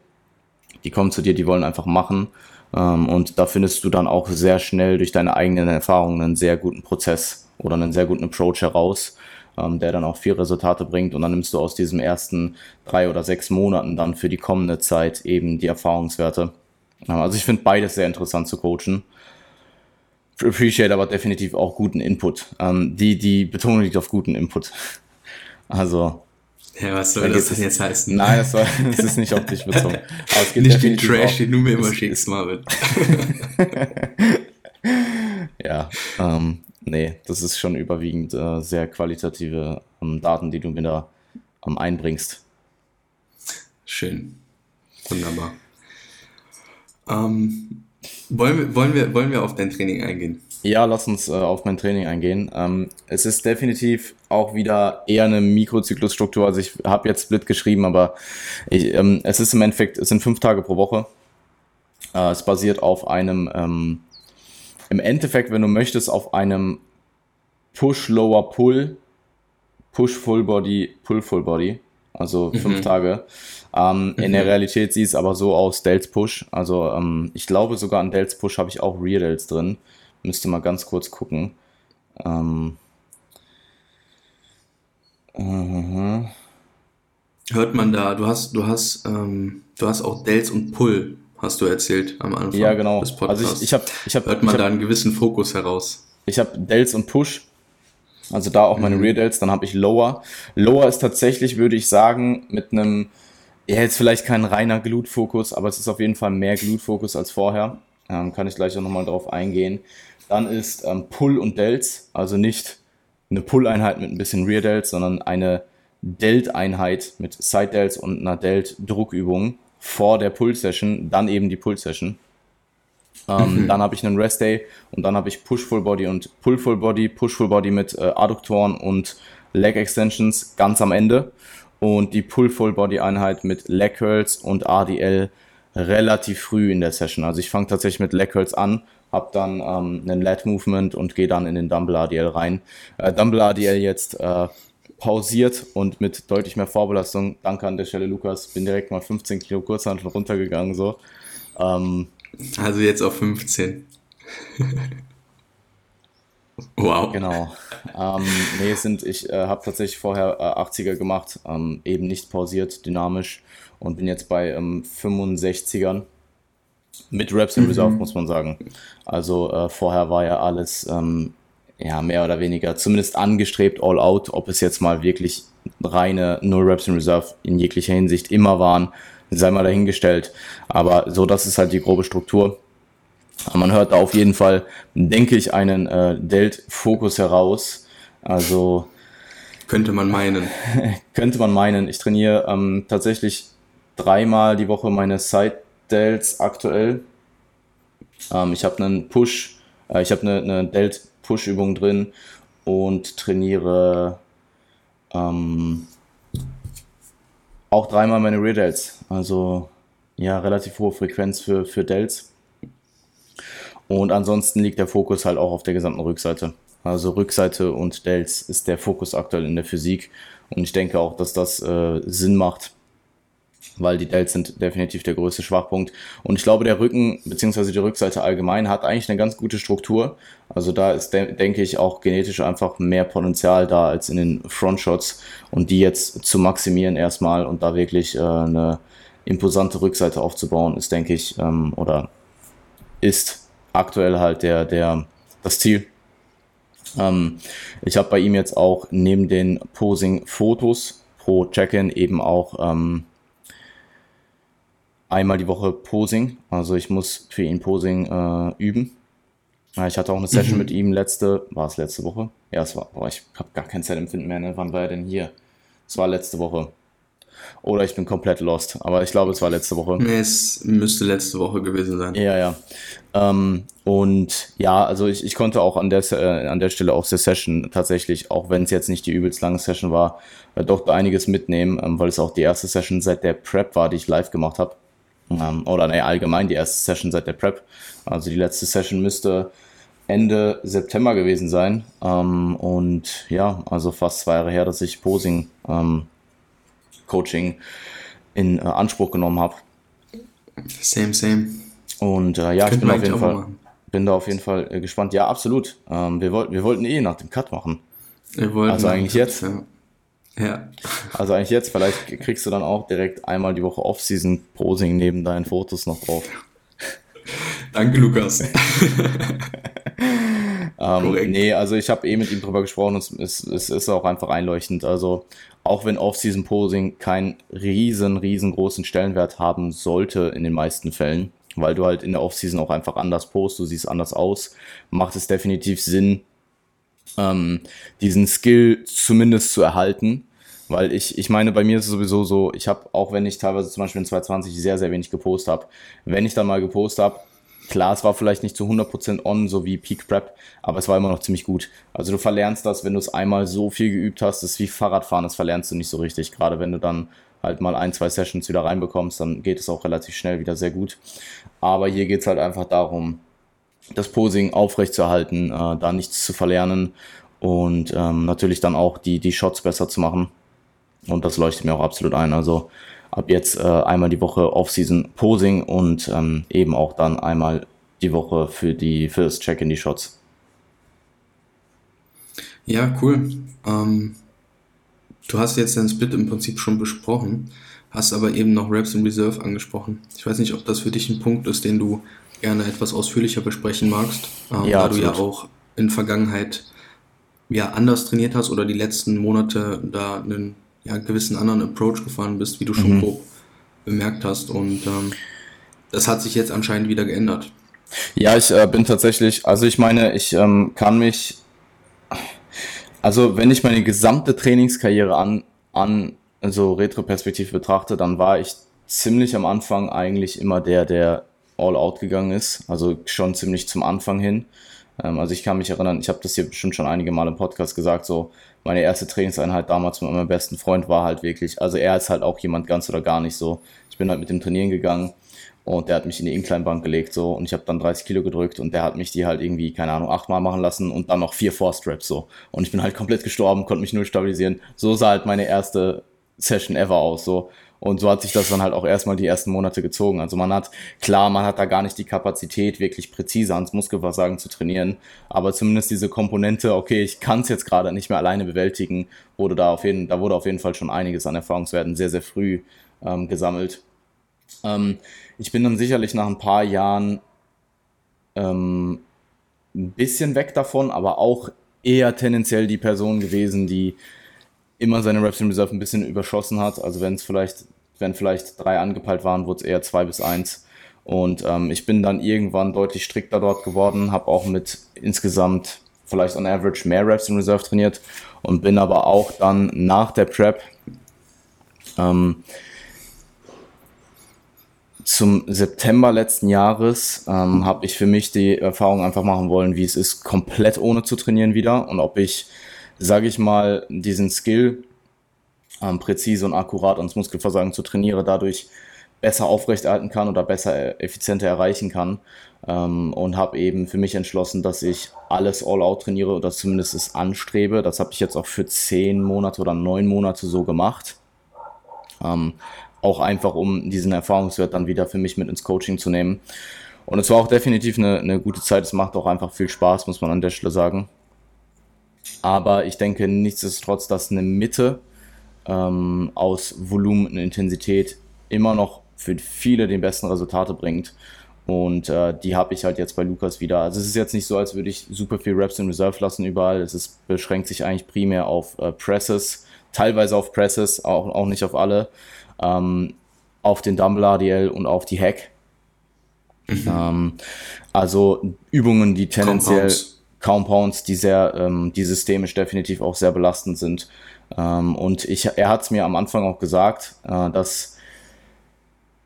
die kommen zu dir, die wollen einfach machen und da findest du dann auch sehr schnell durch deine eigenen Erfahrungen einen sehr guten Prozess oder einen sehr guten Approach heraus, ähm, der dann auch viel Resultate bringt. Und dann nimmst du aus diesen ersten drei oder sechs Monaten dann für die kommende Zeit eben die Erfahrungswerte. Ähm, also ich finde beides sehr interessant zu coachen. Appreciate aber definitiv auch guten Input. Ähm, die, die Betonung liegt auf guten Input. Also ja, was soll das denn jetzt heißen? Nein, das, soll, das ist nicht auf dich bezogen. Aber es geht nicht den Trash, auch, den du mir immer schickst, Marvin. ja, ähm, nee, das ist schon überwiegend äh, sehr qualitative ähm, Daten, die du mir da ähm, einbringst. Schön. Wunderbar. Ähm, wollen, wir, wollen, wir, wollen wir auf dein Training eingehen? Ja, lass uns äh, auf mein Training eingehen. Ähm, es ist definitiv auch wieder eher eine Mikrozyklusstruktur. Also ich habe jetzt Split geschrieben, aber ich, ähm, es ist im Endeffekt, es sind fünf Tage pro Woche. Äh, es basiert auf einem, ähm, im Endeffekt, wenn du möchtest, auf einem Push Lower Pull, Push Full Body, Pull Full Body. Also mhm. fünf Tage. Ähm, mhm. In der mhm. Realität sieht es aber so aus, Delts Push. Also ähm, ich glaube sogar an Delts Push habe ich auch Rear Delts drin. Müsste mal ganz kurz gucken. Ähm, uh, Hört man da, du hast, du hast, ähm, du hast auch Dells und Pull, hast du erzählt am Anfang ja, genau. des Podcasts. Also ich, ich hab, ich hab, Hört man hab, da einen gewissen Fokus heraus? Ich habe Dells und Push, also da auch meine mhm. Rear Delts, dann habe ich Lower. Lower ist tatsächlich, würde ich sagen, mit einem, ja jetzt vielleicht kein reiner Glutfokus, aber es ist auf jeden Fall mehr Glutfokus als vorher. Ähm, kann ich gleich auch nochmal drauf eingehen. Dann ist ähm, Pull und Delts, also nicht eine Pull-Einheit mit ein bisschen Rear Delts, sondern eine Delt-Einheit mit Side Delts und einer Delt-Druckübung vor der Pull-Session, dann eben die Pull-Session. Ähm, mhm. Dann habe ich einen Rest Day und dann habe ich Push Full Body und Pull Full Body, Push Full Body mit äh, Adduktoren und Leg Extensions ganz am Ende und die Pull Full Body Einheit mit Leg Curls und ADL relativ früh in der Session. Also ich fange tatsächlich mit Leg Curls an habe dann ähm, einen Lat Movement und gehe dann in den Dumble ADL rein. Äh, Dumble ADL jetzt äh, pausiert und mit deutlich mehr Vorbelastung. Danke an der Stelle, Lukas. Bin direkt mal 15 Kilo Kurzhantel runtergegangen. So. Ähm, also jetzt auf 15. wow. Genau. Ähm, nee, sind, ich äh, habe tatsächlich vorher äh, 80er gemacht, ähm, eben nicht pausiert, dynamisch und bin jetzt bei ähm, 65ern mit Raps in mhm. Reserve, muss man sagen. Also äh, vorher war ja alles ähm, ja, mehr oder weniger zumindest angestrebt, all out. Ob es jetzt mal wirklich reine Null Raps in Reserve in jeglicher Hinsicht immer waren, sei mal dahingestellt. Aber so, das ist halt die grobe Struktur. Man hört da auf jeden Fall, denke ich, einen äh, Delt-Fokus heraus. Also. Könnte man meinen. könnte man meinen. Ich trainiere ähm, tatsächlich dreimal die Woche meine Side Delts aktuell. Ähm, ich habe einen Push, äh, ich habe eine, eine Delt-Push-Übung drin und trainiere ähm, auch dreimal meine Rear Delts. Also ja, relativ hohe Frequenz für, für Delts. Und ansonsten liegt der Fokus halt auch auf der gesamten Rückseite. Also Rückseite und Delts ist der Fokus aktuell in der Physik. Und ich denke auch, dass das äh, Sinn macht, weil die Delts sind definitiv der größte Schwachpunkt. Und ich glaube, der Rücken bzw. die Rückseite allgemein hat eigentlich eine ganz gute Struktur. Also da ist, denke ich, auch genetisch einfach mehr Potenzial da als in den Frontshots. Und die jetzt zu maximieren erstmal und da wirklich äh, eine imposante Rückseite aufzubauen, ist, denke ich, ähm, oder ist aktuell halt der, der, das Ziel. Ähm, ich habe bei ihm jetzt auch neben den Posing-Fotos pro Check-in eben auch ähm, einmal die Woche Posing. Also ich muss für ihn Posing äh, üben. Ich hatte auch eine Session mhm. mit ihm letzte, war es letzte Woche? Ja, es war, boah, ich habe gar kein Zeitempfinden mehr, ne? Wann war er denn hier? Es war letzte Woche. Oder ich bin komplett lost. Aber ich glaube, es war letzte Woche. Nee, es müsste letzte Woche gewesen sein. Ja, ja. Ähm, und ja, also ich, ich konnte auch an der, äh, an der Stelle aus der Session tatsächlich, auch wenn es jetzt nicht die übelst lange Session war, äh, doch einiges mitnehmen, ähm, weil es auch die erste Session seit der Prep war, die ich live gemacht habe. Ähm, oder nee, allgemein die erste Session seit der Prep. Also die letzte Session müsste Ende September gewesen sein. Ähm, und ja, also fast zwei Jahre her, dass ich Posing ähm, Coaching in äh, Anspruch genommen habe. Same, same. Und äh, ja, ich bin auf jeden Fall, bin da auf jeden Fall äh, gespannt. Ja, absolut. Ähm, wir, wollten, wir wollten eh nach dem Cut machen. Wir wollten also eigentlich jetzt. Ja. Ja. Also eigentlich jetzt, vielleicht kriegst du dann auch direkt einmal die Woche Off-Season Posing neben deinen Fotos noch drauf. Danke, Lukas. ähm, nee, also ich habe eh mit ihm drüber gesprochen und es, es ist auch einfach einleuchtend. Also auch wenn Off-Season-Posing keinen riesen, riesengroßen Stellenwert haben sollte in den meisten Fällen, weil du halt in der Off-Season auch einfach anders postest, du siehst anders aus, macht es definitiv Sinn, ähm, diesen Skill zumindest zu erhalten. Weil ich, ich meine, bei mir ist es sowieso so, ich habe, auch wenn ich teilweise zum Beispiel in 2020 sehr, sehr wenig gepostet habe, wenn ich dann mal gepostet habe, Klar, es war vielleicht nicht zu 100% on, so wie Peak Prep, aber es war immer noch ziemlich gut. Also du verlernst das, wenn du es einmal so viel geübt hast, das ist wie Fahrradfahren, das verlernst du nicht so richtig. Gerade wenn du dann halt mal ein, zwei Sessions wieder reinbekommst, dann geht es auch relativ schnell wieder sehr gut. Aber hier geht es halt einfach darum, das Posing aufrechtzuerhalten, äh, da nichts zu verlernen und ähm, natürlich dann auch die, die Shots besser zu machen. Und das leuchtet mir auch absolut ein. Also ab jetzt äh, einmal die Woche Off-Season Posing und ähm, eben auch dann einmal die Woche für die für das Check in die Shots. Ja, cool. Ähm, du hast jetzt den Split im Prinzip schon besprochen, hast aber eben noch Raps in Reserve angesprochen. Ich weiß nicht, ob das für dich ein Punkt ist, den du gerne etwas ausführlicher besprechen magst, ähm, ja, da du ja auch in Vergangenheit ja anders trainiert hast oder die letzten Monate da einen ja, gewissen anderen Approach gefahren bist, wie du schon mhm. grob bemerkt hast. Und ähm, das hat sich jetzt anscheinend wieder geändert. Ja, ich äh, bin tatsächlich, also ich meine, ich ähm, kann mich, also wenn ich meine gesamte Trainingskarriere an, an so retroperspektiv betrachte, dann war ich ziemlich am Anfang eigentlich immer der, der all out gegangen ist, also schon ziemlich zum Anfang hin. Ähm, also ich kann mich erinnern, ich habe das hier bestimmt schon einige Mal im Podcast gesagt, so meine erste Trainingseinheit damals mit meinem besten Freund war halt wirklich, also er ist halt auch jemand ganz oder gar nicht so. Ich bin halt mit dem Trainieren gegangen und der hat mich in die Incline-Bank gelegt so und ich habe dann 30 Kilo gedrückt und der hat mich die halt irgendwie, keine Ahnung, achtmal machen lassen und dann noch vier Force-Straps so. Und ich bin halt komplett gestorben, konnte mich null stabilisieren. So sah halt meine erste Session ever aus so. Und so hat sich das dann halt auch erstmal die ersten Monate gezogen. Also man hat, klar, man hat da gar nicht die Kapazität, wirklich präzise ans Muskelversagen zu trainieren, aber zumindest diese Komponente, okay, ich kann es jetzt gerade nicht mehr alleine bewältigen, wurde da auf jeden, da wurde auf jeden Fall schon einiges an Erfahrungswerten sehr, sehr früh ähm, gesammelt. Ähm, ich bin dann sicherlich nach ein paar Jahren ähm, ein bisschen weg davon, aber auch eher tendenziell die Person gewesen, die immer seine Reps in Reserve ein bisschen überschossen hat. Also wenn es vielleicht, wenn vielleicht drei angepeilt waren, wurde es eher zwei bis eins. Und ähm, ich bin dann irgendwann deutlich strikter dort geworden, habe auch mit insgesamt vielleicht on average mehr Reps in Reserve trainiert und bin aber auch dann nach der Prep ähm, zum September letzten Jahres ähm, habe ich für mich die Erfahrung einfach machen wollen, wie es ist, komplett ohne zu trainieren wieder und ob ich sage ich mal, diesen Skill ähm, präzise und akkurat ans Muskelversagen zu trainieren, dadurch besser aufrechterhalten kann oder besser effizienter erreichen kann. Ähm, und habe eben für mich entschlossen, dass ich alles all-out trainiere oder zumindest es anstrebe. Das habe ich jetzt auch für zehn Monate oder neun Monate so gemacht. Ähm, auch einfach, um diesen Erfahrungswert dann wieder für mich mit ins Coaching zu nehmen. Und es war auch definitiv eine, eine gute Zeit. Es macht auch einfach viel Spaß, muss man an der Stelle sagen. Aber ich denke nichtsdestotrotz, dass eine Mitte ähm, aus Volumen und Intensität immer noch für viele den besten Resultate bringt. Und äh, die habe ich halt jetzt bei Lukas wieder. Also es ist jetzt nicht so, als würde ich super viel Reps in Reserve lassen überall. Es ist, beschränkt sich eigentlich primär auf äh, Presses, teilweise auf Presses, auch, auch nicht auf alle. Ähm, auf den Dumble RDL und auf die Hack. Mhm. Ähm, also Übungen, die tendenziell Compounds, Compounds die sehr, ähm, die systemisch definitiv auch sehr belastend sind. Ähm, und ich, er hat es mir am Anfang auch gesagt, äh, dass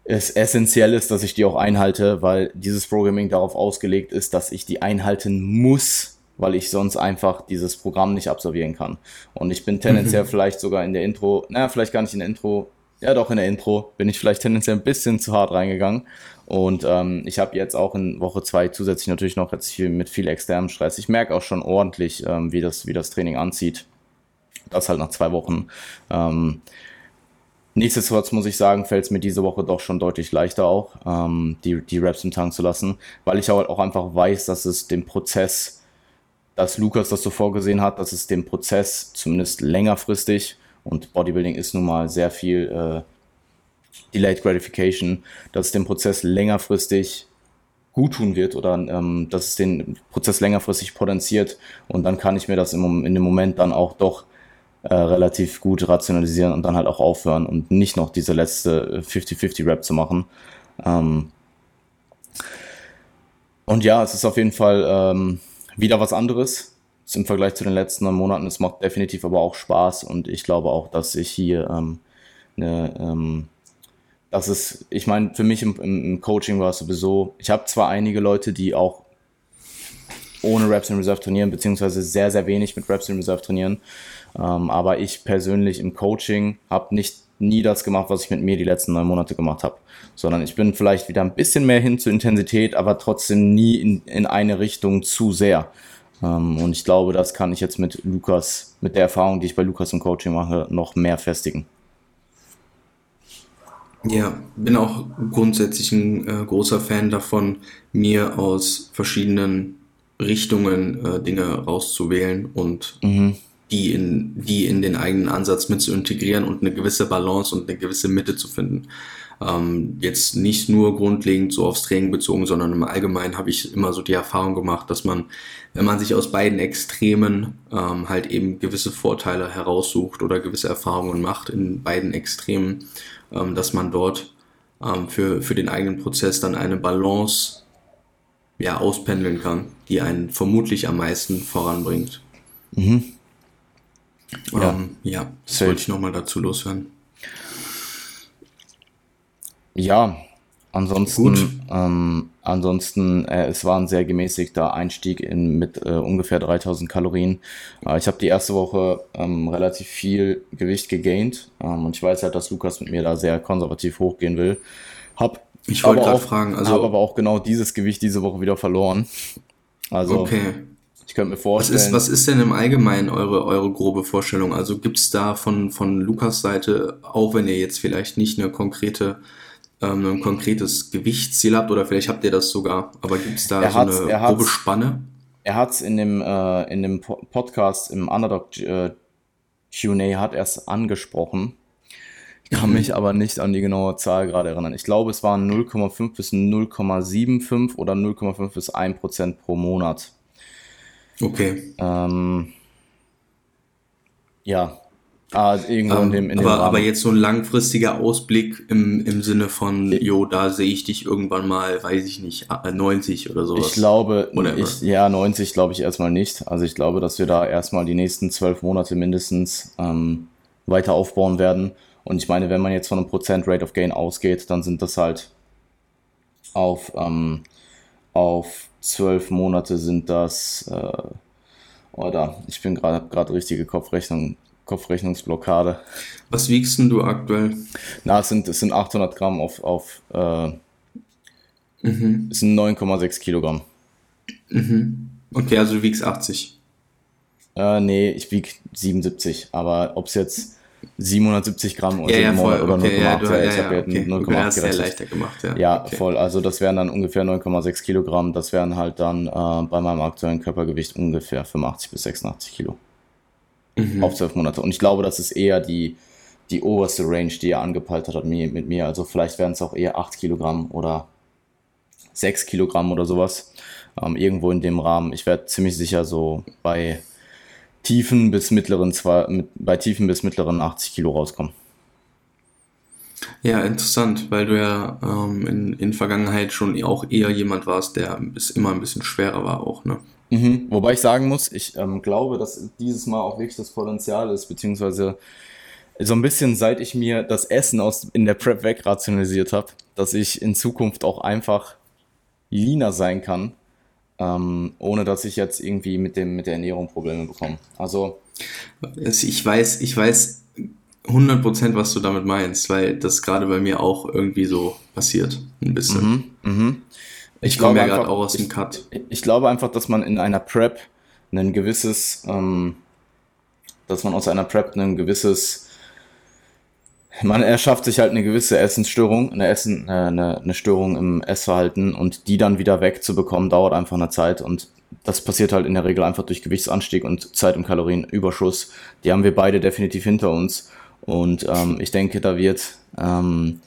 es essentiell ist, dass ich die auch einhalte, weil dieses Programming darauf ausgelegt ist, dass ich die einhalten muss, weil ich sonst einfach dieses Programm nicht absolvieren kann. Und ich bin tendenziell mhm. vielleicht sogar in der Intro, naja, vielleicht gar nicht in der Intro, ja doch in der Intro, bin ich vielleicht tendenziell ein bisschen zu hart reingegangen. Und ähm, ich habe jetzt auch in Woche zwei zusätzlich natürlich noch jetzt viel mit viel externem Stress. Ich merke auch schon ordentlich, ähm, wie, das, wie das Training anzieht. Das halt nach zwei Wochen. Ähm, Nichtsdestotrotz muss ich sagen, fällt es mir diese Woche doch schon deutlich leichter auch, ähm, die, die Raps im Tank zu lassen, weil ich auch, auch einfach weiß, dass es den Prozess, dass Lukas das so vorgesehen hat, dass es den Prozess zumindest längerfristig und Bodybuilding ist nun mal sehr viel äh, Delayed Gratification, dass es den Prozess längerfristig gut tun wird oder ähm, dass es den Prozess längerfristig potenziert und dann kann ich mir das im, in dem Moment dann auch doch äh, relativ gut rationalisieren und dann halt auch aufhören und nicht noch diese letzte 50-50 Rap zu machen. Ähm und ja, es ist auf jeden Fall ähm, wieder was anderes im Vergleich zu den letzten neun Monaten. Es macht definitiv aber auch Spaß und ich glaube auch, dass ich hier ähm, eine, ähm, das ist, ich meine, für mich im, im, Coaching war es sowieso, ich habe zwar einige Leute, die auch ohne Reps in Reserve trainieren, beziehungsweise sehr, sehr wenig mit Reps in Reserve trainieren. Ähm, aber ich persönlich im Coaching habe nicht nie das gemacht, was ich mit mir die letzten neun Monate gemacht habe, sondern ich bin vielleicht wieder ein bisschen mehr hin zur Intensität, aber trotzdem nie in, in eine Richtung zu sehr. Ähm, und ich glaube, das kann ich jetzt mit Lukas, mit der Erfahrung, die ich bei Lukas im Coaching mache, noch mehr festigen. Ja, bin auch grundsätzlich ein äh, großer Fan davon, mir aus verschiedenen Richtungen äh, Dinge rauszuwählen und mhm die in, die in den eigenen Ansatz mit zu integrieren und eine gewisse Balance und eine gewisse Mitte zu finden. Ähm, jetzt nicht nur grundlegend so aufs Training bezogen, sondern im Allgemeinen habe ich immer so die Erfahrung gemacht, dass man, wenn man sich aus beiden Extremen ähm, halt eben gewisse Vorteile heraussucht oder gewisse Erfahrungen macht in beiden Extremen, ähm, dass man dort ähm, für, für den eigenen Prozess dann eine Balance ja, auspendeln kann, die einen vermutlich am meisten voranbringt. Mhm. Ja, ähm, ja das Safe. wollte ich nochmal dazu loswerden. Ja, ansonsten, ähm, ansonsten äh, es war ein sehr gemäßigter Einstieg in, mit äh, ungefähr 3000 Kalorien. Äh, ich habe die erste Woche ähm, relativ viel Gewicht gegaint ähm, und ich weiß halt, dass Lukas mit mir da sehr konservativ hochgehen will. Hab ich wollte gerade fragen, also habe aber auch genau dieses Gewicht diese Woche wieder verloren. Also okay. Ich könnte mir vorstellen. Was ist, was ist denn im Allgemeinen eure, eure grobe Vorstellung? Also gibt es da von, von Lukas Seite, auch wenn ihr jetzt vielleicht nicht eine konkrete, ähm, ein konkretes Gewichtsziel habt oder vielleicht habt ihr das sogar, aber gibt es da so eine grobe Spanne? Er hat es in dem, äh, in dem Podcast, im Underdog äh, QA, hat er es angesprochen. Ich kann mhm. mich aber nicht an die genaue Zahl gerade erinnern. Ich glaube, es waren 0,5 bis 0,75 oder 0,5 bis 1 Prozent pro Monat. Okay. Ähm, ja. Ah, irgendwo ähm, in dem, in aber, dem aber jetzt so ein langfristiger Ausblick im, im Sinne von, jo, da sehe ich dich irgendwann mal, weiß ich nicht, 90 äh, oder sowas. Ich glaube, ich, ja, 90 glaube ich erstmal nicht. Also ich glaube, dass wir da erstmal die nächsten zwölf Monate mindestens ähm, weiter aufbauen werden. Und ich meine, wenn man jetzt von einem Prozent Rate of Gain ausgeht, dann sind das halt auf, ähm, auf zwölf Monate sind das, äh, oder ich bin gerade, gerade richtige Kopfrechnung, Kopfrechnungsblockade. Was wiegst denn du aktuell? Na, es sind, es sind 800 Gramm auf, auf äh, mhm. es sind 9,6 Kilogramm. Mhm. Okay, also du wiegst 80. Äh, nee, ich wiege 77, aber ob es jetzt 770 Gramm oder, ja, ja, voll, oder okay, 0,8. Ja, ja, ja, ich habe okay. 0,8 ja, sehr leichter gemacht, ja. Ja, okay. voll. Also das wären dann ungefähr 9,6 Kilogramm. Das wären halt dann äh, bei meinem aktuellen Körpergewicht ungefähr 85 bis 86 Kilo. Mhm. Auf 12 Monate. Und ich glaube, das ist eher die, die oberste Range, die er angepeilt hat mit mir. Also vielleicht wären es auch eher 8 Kilogramm oder 6 Kilogramm oder sowas. Ähm, irgendwo in dem Rahmen. Ich werde ziemlich sicher so bei tiefen bis mittleren, zwei, mit, bei tiefen bis mittleren 80 Kilo rauskommen. Ja, interessant, weil du ja ähm, in, in Vergangenheit schon auch eher jemand warst, der bis immer ein bisschen schwerer war auch, ne? Mhm. Wobei ich sagen muss, ich ähm, glaube, dass dieses Mal auch wirklich das Potenzial ist, beziehungsweise so ein bisschen seit ich mir das Essen aus in der Prep wegrationalisiert habe, dass ich in Zukunft auch einfach leaner sein kann, ähm, ohne dass ich jetzt irgendwie mit dem mit der Ernährung Probleme bekomme. Also ich weiß, ich weiß 100%, was du damit meinst, weil das gerade bei mir auch irgendwie so passiert, ein bisschen. Mhm, mh. Ich, ich komme ja gerade auch aus dem Cut. Ich, ich, glaube einfach, dass man in einer Prep ein gewisses, ähm, dass man aus einer Prep ein gewisses, man erschafft sich halt eine gewisse Essensstörung, eine Essen, äh, eine, eine Störung im Essverhalten und die dann wieder wegzubekommen, dauert einfach eine Zeit und das passiert halt in der Regel einfach durch Gewichtsanstieg und Zeit- und Kalorienüberschuss. Die haben wir beide definitiv hinter uns und ähm, ich denke, da wird ähm,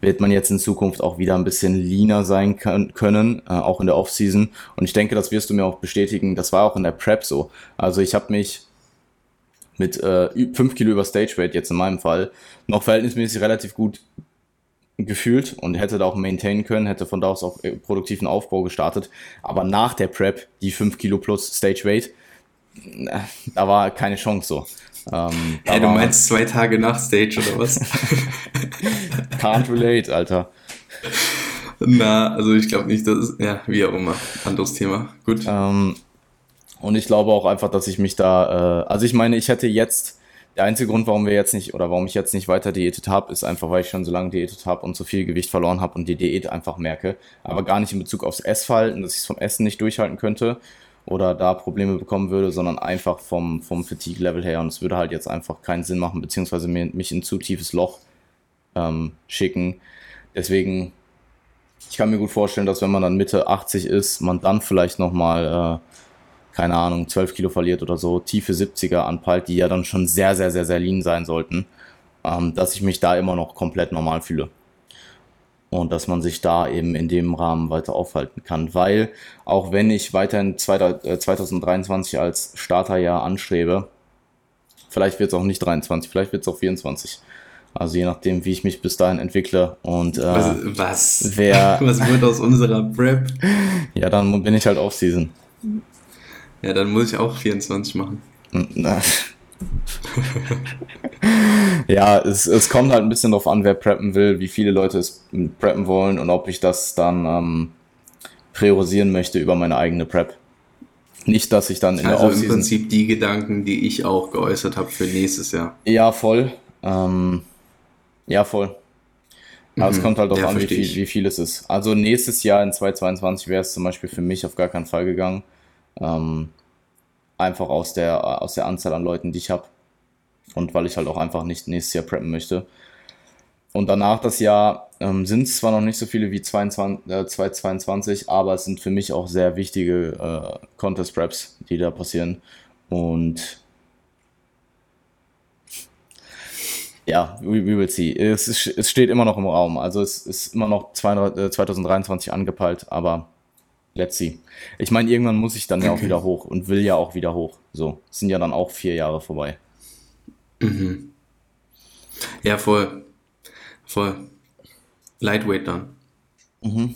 wird man jetzt in Zukunft auch wieder ein bisschen leaner sein können, äh, auch in der Offseason. Und ich denke, das wirst du mir auch bestätigen. Das war auch in der Prep so. Also ich habe mich mit äh, 5 Kilo über Stage Weight jetzt in meinem Fall noch verhältnismäßig relativ gut gefühlt und hätte da auch maintainen können, hätte von da aus auch äh, produktiven Aufbau gestartet. Aber nach der Prep, die 5 Kilo plus Stage Weight, äh, da war keine Chance so. Ähm, hey, du meinst zwei Tage nach Stage oder was? Can't relate, Alter. Na, also ich glaube nicht, das ist, ja, wie auch immer, anderes Thema. Gut. Ähm, und ich glaube auch einfach, dass ich mich da, äh, also ich meine, ich hätte jetzt, der einzige Grund, warum wir jetzt nicht, oder warum ich jetzt nicht weiter diätet habe, ist einfach, weil ich schon so lange diätet habe und so viel Gewicht verloren habe und die Diät einfach merke. Aber gar nicht in Bezug aufs Essverhalten, dass ich es vom Essen nicht durchhalten könnte, oder da Probleme bekommen würde, sondern einfach vom, vom Fatigue-Level her. Und es würde halt jetzt einfach keinen Sinn machen, beziehungsweise mir, mich in zu tiefes Loch ähm, schicken. Deswegen, ich kann mir gut vorstellen, dass wenn man dann Mitte 80 ist, man dann vielleicht nochmal, äh, keine Ahnung, 12 Kilo verliert oder so, tiefe 70er anpeilt, die ja dann schon sehr, sehr, sehr, sehr lean sein sollten, ähm, dass ich mich da immer noch komplett normal fühle und dass man sich da eben in dem Rahmen weiter aufhalten kann. Weil auch wenn ich weiterhin 2023 äh, als Starterjahr anstrebe, vielleicht wird es auch nicht 23, vielleicht wird es auch 24. Also je nachdem, wie ich mich bis dahin entwickle und äh, was, was? Wer, was wird aus unserer Prep? Ja, dann bin ich halt Off-Season. Ja, dann muss ich auch 24 machen. Na, ja, es, es kommt halt ein bisschen darauf an, wer preppen will, wie viele Leute es preppen wollen und ob ich das dann ähm, priorisieren möchte über meine eigene Prep. Nicht, dass ich dann in also der Also im Prinzip die Gedanken, die ich auch geäußert habe für nächstes Jahr. Ja, voll. Ähm, ja, voll. Aber mhm, es kommt halt darauf an, wie viel, wie viel es ist. Also nächstes Jahr in 2022 wäre es zum Beispiel für mich auf gar keinen Fall gegangen. Ähm, einfach aus der, aus der Anzahl an Leuten, die ich habe. Und weil ich halt auch einfach nicht nächstes Jahr preppen möchte. Und danach das Jahr ähm, sind es zwar noch nicht so viele wie 22, äh, 2022, aber es sind für mich auch sehr wichtige äh, Contest Preps, die da passieren. Und ja, we, we will see. Es, es, steht immer noch im Raum. Also es ist immer noch 2023 äh, angepeilt, aber let's see. Ich meine, irgendwann muss ich dann ja auch wieder hoch und will ja auch wieder hoch. So, sind ja dann auch vier Jahre vorbei. Mhm. Ja, voll. Voll. Lightweight dann. Mhm.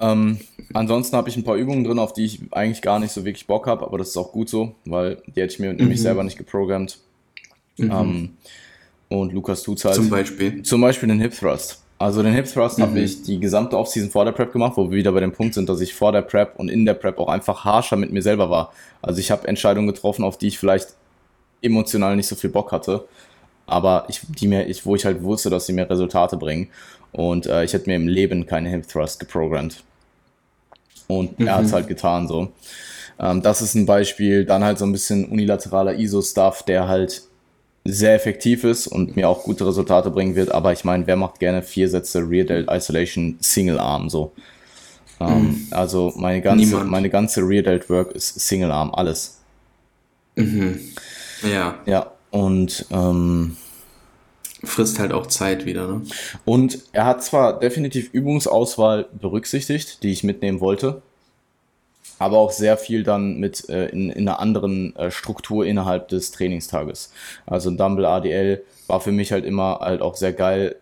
Ähm, ansonsten habe ich ein paar Übungen drin, auf die ich eigentlich gar nicht so wirklich Bock habe, aber das ist auch gut so, weil die hätte ich mir mhm. nämlich selber nicht geprogrammt. Mhm. Ähm, und Lukas tut's halt. Zum Beispiel. Zum Beispiel den Hip Thrust. Also den Hip Thrust mhm. habe ich die gesamte Offseason vor der Prep gemacht, wo wir wieder bei dem Punkt sind, dass ich vor der Prep und in der Prep auch einfach harscher mit mir selber war. Also ich habe Entscheidungen getroffen, auf die ich vielleicht emotional nicht so viel Bock hatte, aber ich, die mir, ich, wo ich halt wusste, dass sie mir Resultate bringen. Und äh, ich hätte mir im Leben keine Hip Thrust geprogrammt. Und mhm. er hat es halt getan so. Ähm, das ist ein Beispiel. Dann halt so ein bisschen unilateraler ISO-Stuff, der halt sehr effektiv ist und mir auch gute Resultate bringen wird. Aber ich meine, wer macht gerne vier Sätze Rear Delt Isolation Single Arm so? Ähm, mhm. Also meine ganze, meine ganze Rear Delt Work ist Single Arm, alles. Mhm. Ja. Ja, und ähm, frisst halt auch Zeit wieder, ne? Und er hat zwar definitiv Übungsauswahl berücksichtigt, die ich mitnehmen wollte. Aber auch sehr viel dann mit äh, in, in einer anderen äh, Struktur innerhalb des Trainingstages. Also ein Dumble ADL war für mich halt immer halt auch sehr geil,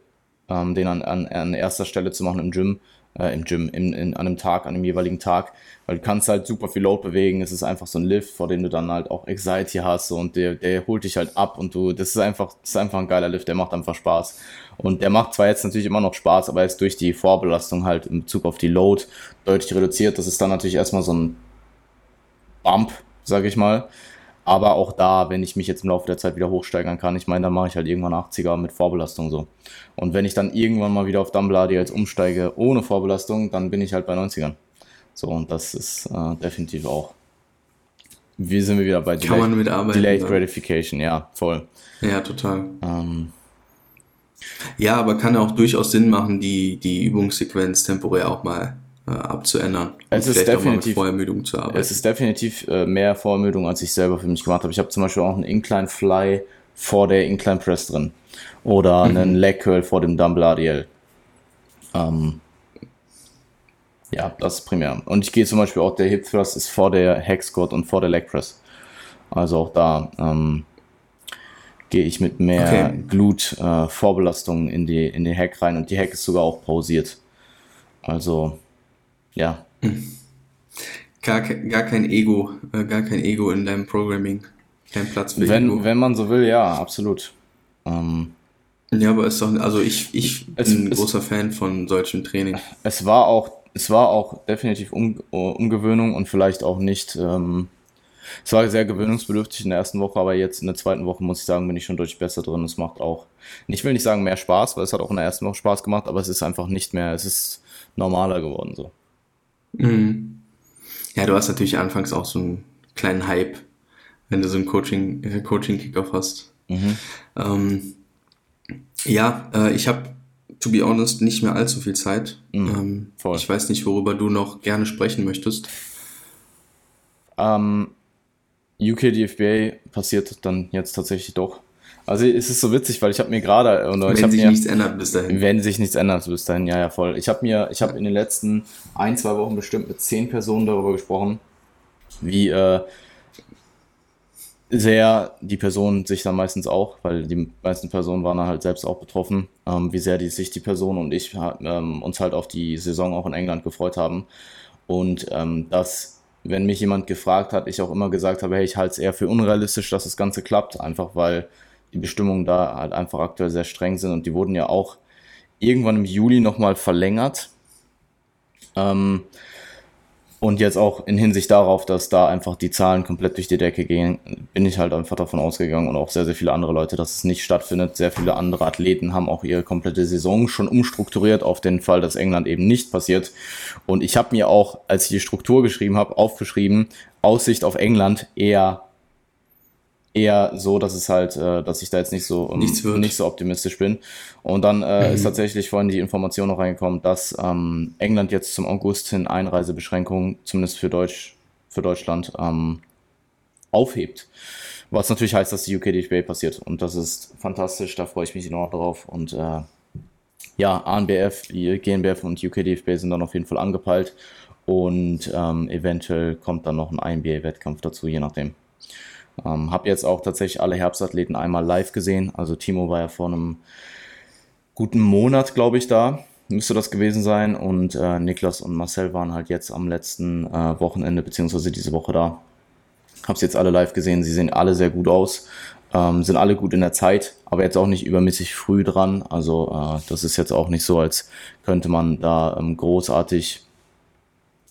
ähm, den an, an, an erster Stelle zu machen im Gym, äh, im Gym, in, in, an einem Tag, an einem jeweiligen Tag, weil du kannst halt super viel Load bewegen, es ist einfach so ein Lift, vor dem du dann halt auch Anxiety hast und der, der holt dich halt ab und du, das ist einfach, das ist einfach ein geiler Lift, der macht einfach Spaß. Und der macht zwar jetzt natürlich immer noch Spaß, aber er ist durch die Vorbelastung halt in Bezug auf die Load deutlich reduziert. Das ist dann natürlich erstmal so ein Bump, sage ich mal. Aber auch da, wenn ich mich jetzt im Laufe der Zeit wieder hochsteigern kann, ich meine, dann mache ich halt irgendwann 80er mit Vorbelastung so. Und wenn ich dann irgendwann mal wieder auf Dumble jetzt umsteige ohne Vorbelastung, dann bin ich halt bei 90ern. So, und das ist äh, definitiv auch. Wie sind wir wieder bei Kann man mitarbeiten, Delayed Gratification? Ja, voll. Ja, total. Ähm, ja, aber kann auch durchaus Sinn machen, die, die Übungssequenz temporär auch mal äh, abzuändern. Es ist definitiv Vorermüdung zu arbeiten. Es ist definitiv äh, mehr Vorermüdung, als ich selber für mich gemacht habe. Ich habe zum Beispiel auch einen Incline Fly vor der Incline Press drin oder mhm. einen Leg Curl vor dem Dumble ADL. Ähm, ja, das ist primär. Und ich gehe zum Beispiel auch, der Hip Thrust ist vor der Hack Squat und vor der Leg Press. Also auch da ähm, gehe ich mit mehr okay. Glut-Vorbelastung äh, in, die, in den Hack rein und die Hack ist sogar auch pausiert. Also, ja. Gar, gar kein Ego, äh, gar kein Ego in deinem Programming. Kein Platz für wenn, Ego. Wenn man so will, ja, absolut. Ähm, ja, aber ist doch, also ich, ich bin es, ein großer Fan von solchen Training. Es war auch, es war auch definitiv um, Umgewöhnung und vielleicht auch nicht ähm, es war sehr gewöhnungsbedürftig in der ersten Woche, aber jetzt in der zweiten Woche muss ich sagen, bin ich schon deutlich besser drin. Es macht auch, ich will nicht sagen mehr Spaß, weil es hat auch in der ersten Woche Spaß gemacht, aber es ist einfach nicht mehr, es ist normaler geworden so. Mhm. Ja, du hast natürlich anfangs auch so einen kleinen Hype, wenn du so einen Coaching, äh, Coaching-Kickoff hast. Mhm. Ähm, ja, äh, ich habe, to be honest, nicht mehr allzu viel Zeit. Mhm, ähm, ich weiß nicht, worüber du noch gerne sprechen möchtest. Ähm, UK DFBA passiert dann jetzt tatsächlich doch. Also es ist so witzig, weil ich habe mir gerade wenn sich mir, nichts ändert bis dahin. Wenn sich nichts ändert bis dahin, ja, ja, voll. Ich habe mir, ich habe in den letzten ein, zwei Wochen bestimmt mit zehn Personen darüber gesprochen, wie äh, sehr die Personen sich dann meistens auch, weil die meisten Personen waren halt selbst auch betroffen, ähm, wie sehr die, sich die Person und ich ähm, uns halt auf die Saison auch in England gefreut haben. Und ähm, das wenn mich jemand gefragt hat, ich auch immer gesagt habe, hey, ich halte es eher für unrealistisch, dass das Ganze klappt, einfach weil die Bestimmungen da halt einfach aktuell sehr streng sind und die wurden ja auch irgendwann im Juli nochmal verlängert. Ähm, und jetzt auch in Hinsicht darauf, dass da einfach die Zahlen komplett durch die Decke gehen, bin ich halt einfach davon ausgegangen und auch sehr, sehr viele andere Leute, dass es nicht stattfindet. Sehr viele andere Athleten haben auch ihre komplette Saison schon umstrukturiert auf den Fall, dass England eben nicht passiert. Und ich habe mir auch, als ich die Struktur geschrieben habe, aufgeschrieben, Aussicht auf England eher eher so, dass es halt, äh, dass ich da jetzt nicht so um, nicht so optimistisch bin. Und dann äh, mhm. ist tatsächlich vorhin die Information noch reingekommen, dass ähm, England jetzt zum August hin Einreisebeschränkungen, zumindest für Deutsch, für Deutschland, ähm, aufhebt. Was natürlich heißt, dass die UK DFB passiert. Und das ist fantastisch, da freue ich mich noch drauf. Und äh, ja, ANBF, GNBF und UK DFB sind dann auf jeden Fall angepeilt. Und ähm, eventuell kommt dann noch ein INBA-Wettkampf dazu, je nachdem. Ähm, habe jetzt auch tatsächlich alle Herbstathleten einmal live gesehen. Also Timo war ja vor einem guten Monat, glaube ich, da. Müsste das gewesen sein. Und äh, Niklas und Marcel waren halt jetzt am letzten äh, Wochenende, beziehungsweise diese Woche da. Habe es jetzt alle live gesehen. Sie sehen alle sehr gut aus. Ähm, sind alle gut in der Zeit, aber jetzt auch nicht übermäßig früh dran. Also äh, das ist jetzt auch nicht so, als könnte man da ähm, großartig,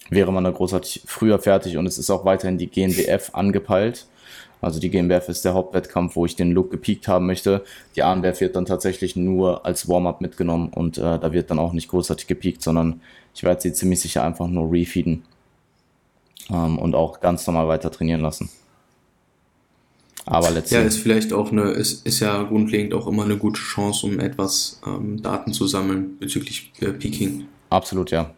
wäre man da großartig früher fertig und es ist auch weiterhin die GNBF angepeilt. Also die GmbF ist der Hauptwettkampf, wo ich den Look gepiekt haben möchte. Die ANBF wird dann tatsächlich nur als Warm-up mitgenommen und äh, da wird dann auch nicht großartig gepiekt, sondern ich werde sie ziemlich sicher einfach nur refeeden ähm, und auch ganz normal weiter trainieren lassen. Aber letztendlich. Ja, ist vielleicht auch eine, ist, ist ja grundlegend auch immer eine gute Chance, um etwas ähm, Daten zu sammeln bezüglich äh, Peaking. Absolut, ja.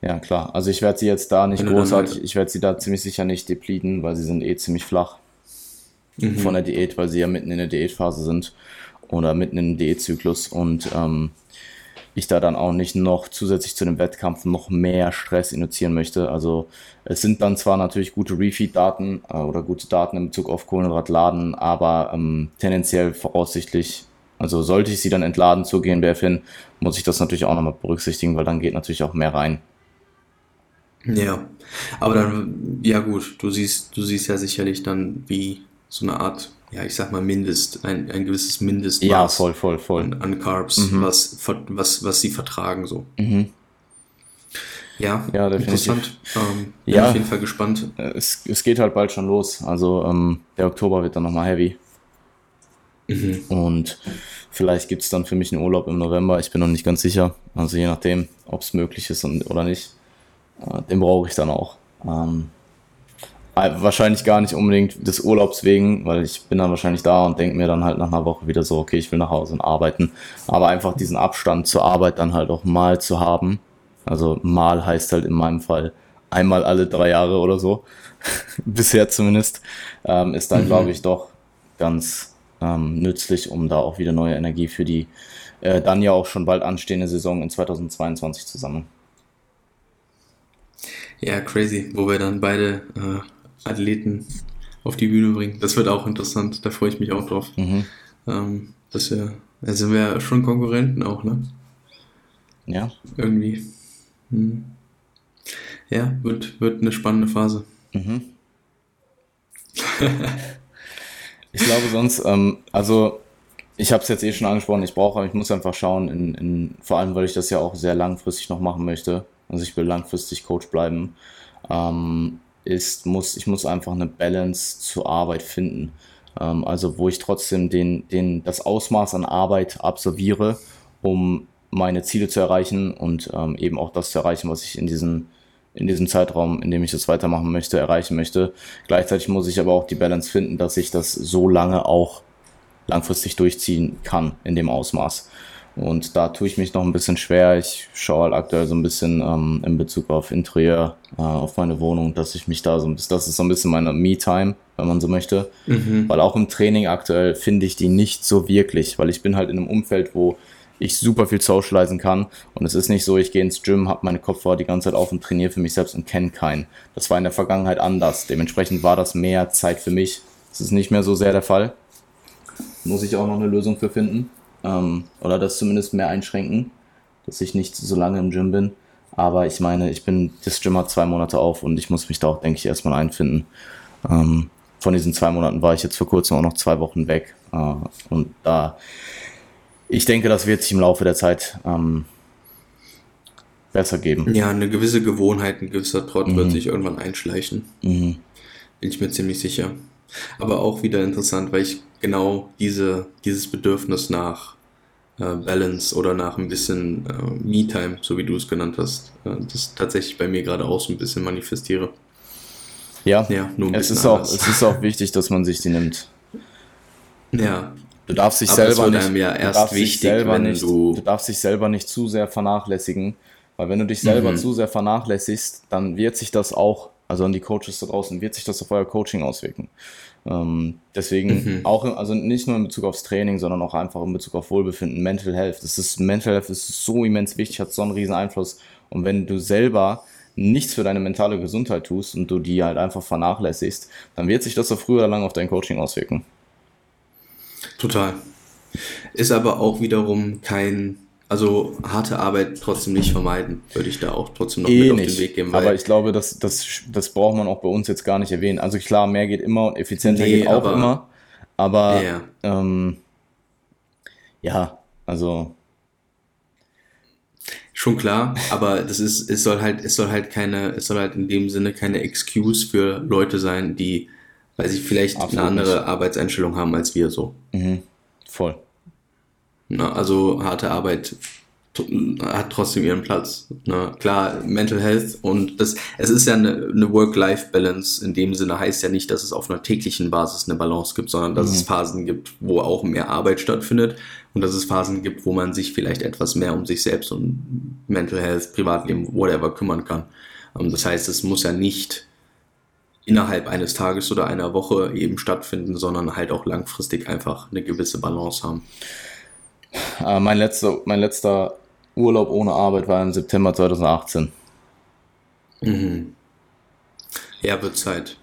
Ja, klar. Also ich werde sie jetzt da nicht großartig, ich werde sie da ziemlich sicher nicht depleten, weil sie sind eh ziemlich flach mhm. von der Diät, weil sie ja mitten in der Diätphase sind oder mitten im Diätzyklus und ähm, ich da dann auch nicht noch zusätzlich zu dem Wettkampf noch mehr Stress induzieren möchte. Also es sind dann zwar natürlich gute Refeed-Daten äh, oder gute Daten in Bezug auf Kohlenhydratladen, aber ähm, tendenziell voraussichtlich, also sollte ich sie dann entladen zur GNBF hin, muss ich das natürlich auch nochmal berücksichtigen, weil dann geht natürlich auch mehr rein. Ja, aber dann, ja gut, du siehst, du siehst ja sicherlich dann, wie so eine Art, ja, ich sag mal Mindest, ein, ein gewisses Mindestmaß Ja, voll, voll, voll. an, an Carbs, was, was, was sie vertragen so. Mhm. Ja, Ja, definitiv. interessant. Ähm, bin Ja. auf jeden Fall gespannt. Äh, Es, es geht halt bald schon los. Also ähm, der Oktober wird dann nochmal heavy. Mhm. Und vielleicht gibt es dann für mich einen Urlaub im November. Ich bin noch nicht ganz sicher. Also je nachdem, ob es möglich ist und, oder nicht. Äh, den brauche ich dann auch. Ähm, äh, wahrscheinlich gar nicht unbedingt des Urlaubs wegen, weil ich bin dann wahrscheinlich da und denke mir dann halt nach einer Woche wieder so, okay, ich will nach Hause und arbeiten. Aber einfach diesen Abstand zur Arbeit dann halt auch mal zu haben. Also mal heißt halt in meinem Fall einmal alle drei Jahre oder so. Bisher zumindest. Ähm, ist dann, Mhm. glaube ich, doch ganz ähm, nützlich, um da auch wieder neue Energie für die äh, dann ja auch schon bald anstehende Saison in 2022 zu sammeln. Ja, crazy, wo wir dann beide äh, Athleten auf die Bühne bringen. Das wird auch interessant, da freue ich mich auch drauf. Mhm. Ähm, dass wir, da sind wir ja schon Konkurrenten auch, ne? Ja. Irgendwie. Hm. Ja, wird, wird eine spannende Phase. Mhm. ich glaube sonst, ähm, also ich habe es jetzt eh schon angesprochen, ich brauche, ich muss einfach schauen, in, in, vor allem weil ich das ja auch sehr langfristig noch machen möchte, also ich will langfristig Coach bleiben, ähm, ist, muss, ich muss einfach eine Balance zur Arbeit finden. Ähm, also wo ich trotzdem den, den, das Ausmaß an Arbeit absolviere, um meine Ziele zu erreichen und ähm, eben auch das zu erreichen, was ich in diesem, in diesem Zeitraum, in dem ich das weitermachen möchte, erreichen möchte. Gleichzeitig muss ich aber auch die Balance finden, dass ich das so lange auch langfristig durchziehen kann in dem Ausmaß. Und da tue ich mich noch ein bisschen schwer. Ich schaue halt aktuell so ein bisschen ähm, in Bezug auf Interieur, äh, auf meine Wohnung, dass ich mich da so ein bisschen, das ist so ein bisschen meine Me-Time, wenn man so möchte. Mhm. Weil auch im Training aktuell finde ich die nicht so wirklich, weil ich bin halt in einem Umfeld, wo ich super viel socialisen kann. Und es ist nicht so, ich gehe ins Gym, habe meine Kopfhörer die ganze Zeit auf und trainiere für mich selbst und kenne keinen. Das war in der Vergangenheit anders. Dementsprechend war das mehr Zeit für mich. Das ist nicht mehr so sehr der Fall. Muss ich auch noch eine Lösung für finden. Ähm, oder das zumindest mehr einschränken, dass ich nicht so lange im Gym bin. Aber ich meine, ich bin, das Gym hat zwei Monate auf und ich muss mich da auch, denke ich, erstmal einfinden. Ähm, von diesen zwei Monaten war ich jetzt vor kurzem auch noch zwei Wochen weg. Äh, und da, ich denke, das wird sich im Laufe der Zeit ähm, besser geben. Ja, eine gewisse Gewohnheit, ein gewisser Trott Mhm. wird sich irgendwann einschleichen. Mhm. Bin ich mir ziemlich sicher. Aber auch wieder interessant, weil ich genau diese, dieses Bedürfnis nach äh, Balance oder nach ein bisschen äh, Me-Time, so wie du es genannt hast, äh, das tatsächlich bei mir gerade auch so ein bisschen manifestiere. Ja, Ja, nur ein es bisschen ist, auch, es ist auch wichtig, dass man sich die nimmt. Ja, Du darfst dich Aber selber nicht, einem ja du erst darfst dich wichtig, selber wenn nicht, du- du darfst dich selber nicht zu sehr vernachlässigen, weil wenn du dich selber Mhm. zu sehr vernachlässigst, dann wird sich das auch, also an die Coaches da draußen, wird sich das auf euer Coaching auswirken. Ähm, deswegen Mhm. auch, also nicht nur in Bezug aufs Training, sondern auch einfach in Bezug auf Wohlbefinden, Mental Health. Das ist, Mental Health ist so immens wichtig, hat so einen riesen Einfluss. Und wenn du selber nichts für deine mentale Gesundheit tust und du die halt einfach vernachlässigst, dann wird sich das so früher oder lang auf dein Coaching auswirken. total. Ist aber auch wiederum kein, also harte Arbeit trotzdem nicht vermeiden, würde ich da auch trotzdem noch Eh mit auf nicht. den Weg geben, aber ich glaube, das, das, das braucht man auch bei uns jetzt gar nicht erwähnen. Also klar, mehr geht immer und effizienter Nee, geht auch aber- immer. Aber Ja. ähm, ja, also Schon klar, aber das ist, es soll halt, es soll halt keine, es soll halt in dem Sinne keine Excuse für Leute sein, die, weil sie vielleicht Absolut eine andere nicht. Arbeitseinstellung haben als wir so. mhm, voll. Na, also harte Arbeit hat trotzdem ihren Platz. Na, klar, Mental Health und das, es ist ja eine, eine Work-Life-Balance in dem Sinne heißt ja nicht, dass es auf einer täglichen Basis eine Balance gibt, sondern dass es Phasen gibt, wo auch mehr Arbeit stattfindet und dass es Phasen gibt, wo man sich vielleicht etwas mehr um sich selbst und Mental Health, Privatleben, whatever kümmern kann. Ähm, Das heißt, es muss ja nicht innerhalb eines Tages oder einer Woche eben stattfinden, sondern halt auch langfristig einfach eine gewisse Balance haben. Äh, mein letzter, mein letzter Urlaub ohne Arbeit war im September 2018. Mhm. Ja, wird Zeit.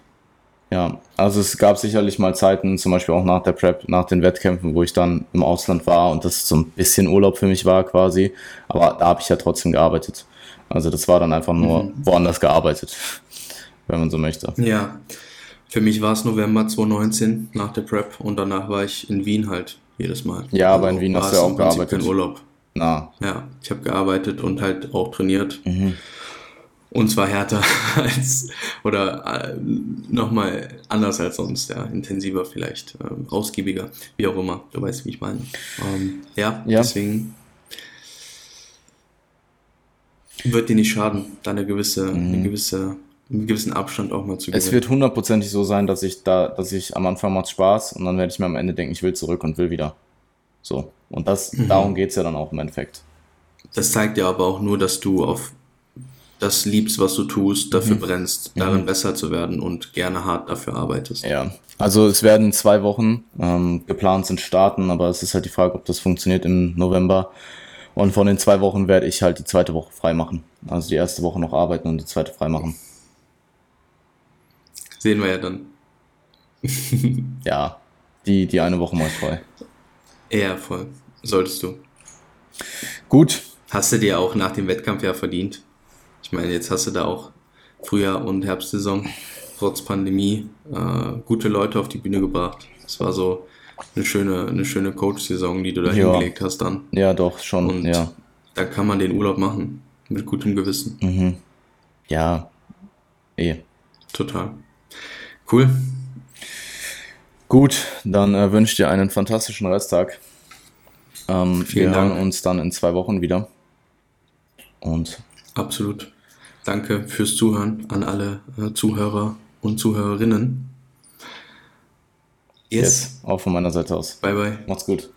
Ja, also es gab sicherlich mal Zeiten, zum Beispiel auch nach der Prep, nach den Wettkämpfen, wo ich dann im Ausland war und das so ein bisschen Urlaub für mich war quasi. Aber da habe ich ja trotzdem gearbeitet. Also das war dann einfach nur Mhm. woanders gearbeitet, wenn man so möchte. Ja, für mich war es November 2019 nach der Prep und danach war ich in Wien halt jedes Mal. Ja, aber in Wien war hast du ja auch gearbeitet. Kein Urlaub. Na, Ja, ich habe gearbeitet und halt auch trainiert. mhm. Und zwar härter als, oder äh, nochmal anders als sonst, ja, intensiver vielleicht, ähm, ausgiebiger, wie auch immer, du weißt, wie ich meine. Ähm, ja, Ja. deswegen wird dir nicht schaden, da eine gewisse, eine gewisse, einen gewissen Abstand auch mal zu Mhm. es gewinnen. wird hundertprozentig so sein, dass ich da, dass ich am Anfang macht Spaß und dann werde ich mir am Ende denken, ich will zurück und will wieder. So. Und das, Mhm. darum geht's ja dann auch im Endeffekt. Das zeigt ja aber auch nur, dass du auf das liebst, was du tust, dafür Mhm. brennst, darin besser zu werden und gerne hart dafür arbeitest. Ja, also es werden zwei Wochen ähm, geplant sind starten, aber es ist halt die Frage, ob das funktioniert im November. Und von den zwei Wochen werde ich halt die zweite Woche frei machen. Also die erste Woche noch arbeiten und die zweite frei machen. Sehen wir ja dann. Ja, die, die eine Woche mal frei. Eher voll. Solltest du. Gut, Hast du dir auch nach dem Wettkampf ja verdient. Ich meine, jetzt hast du da auch Frühjahr- und Herbstsaison trotz Pandemie äh, gute Leute auf die Bühne gebracht. Es war so eine schöne, eine schöne Coach-Saison, die du da Ja. hingelegt hast dann. ja doch, schon, Und ja. dann kann man den Urlaub machen. Mit gutem Gewissen. Mhm. Ja, eh. Total. Cool. Gut, dann äh, wünsche ich dir einen fantastischen Resttag. Ähm, Vielen wir hören Dank. uns dann in zwei Wochen wieder. Und Absolut. Danke fürs Zuhören an alle äh, Zuhörer und Zuhörerinnen. Yes. jetzt auch von meiner Seite aus. Bye bye. Macht's gut.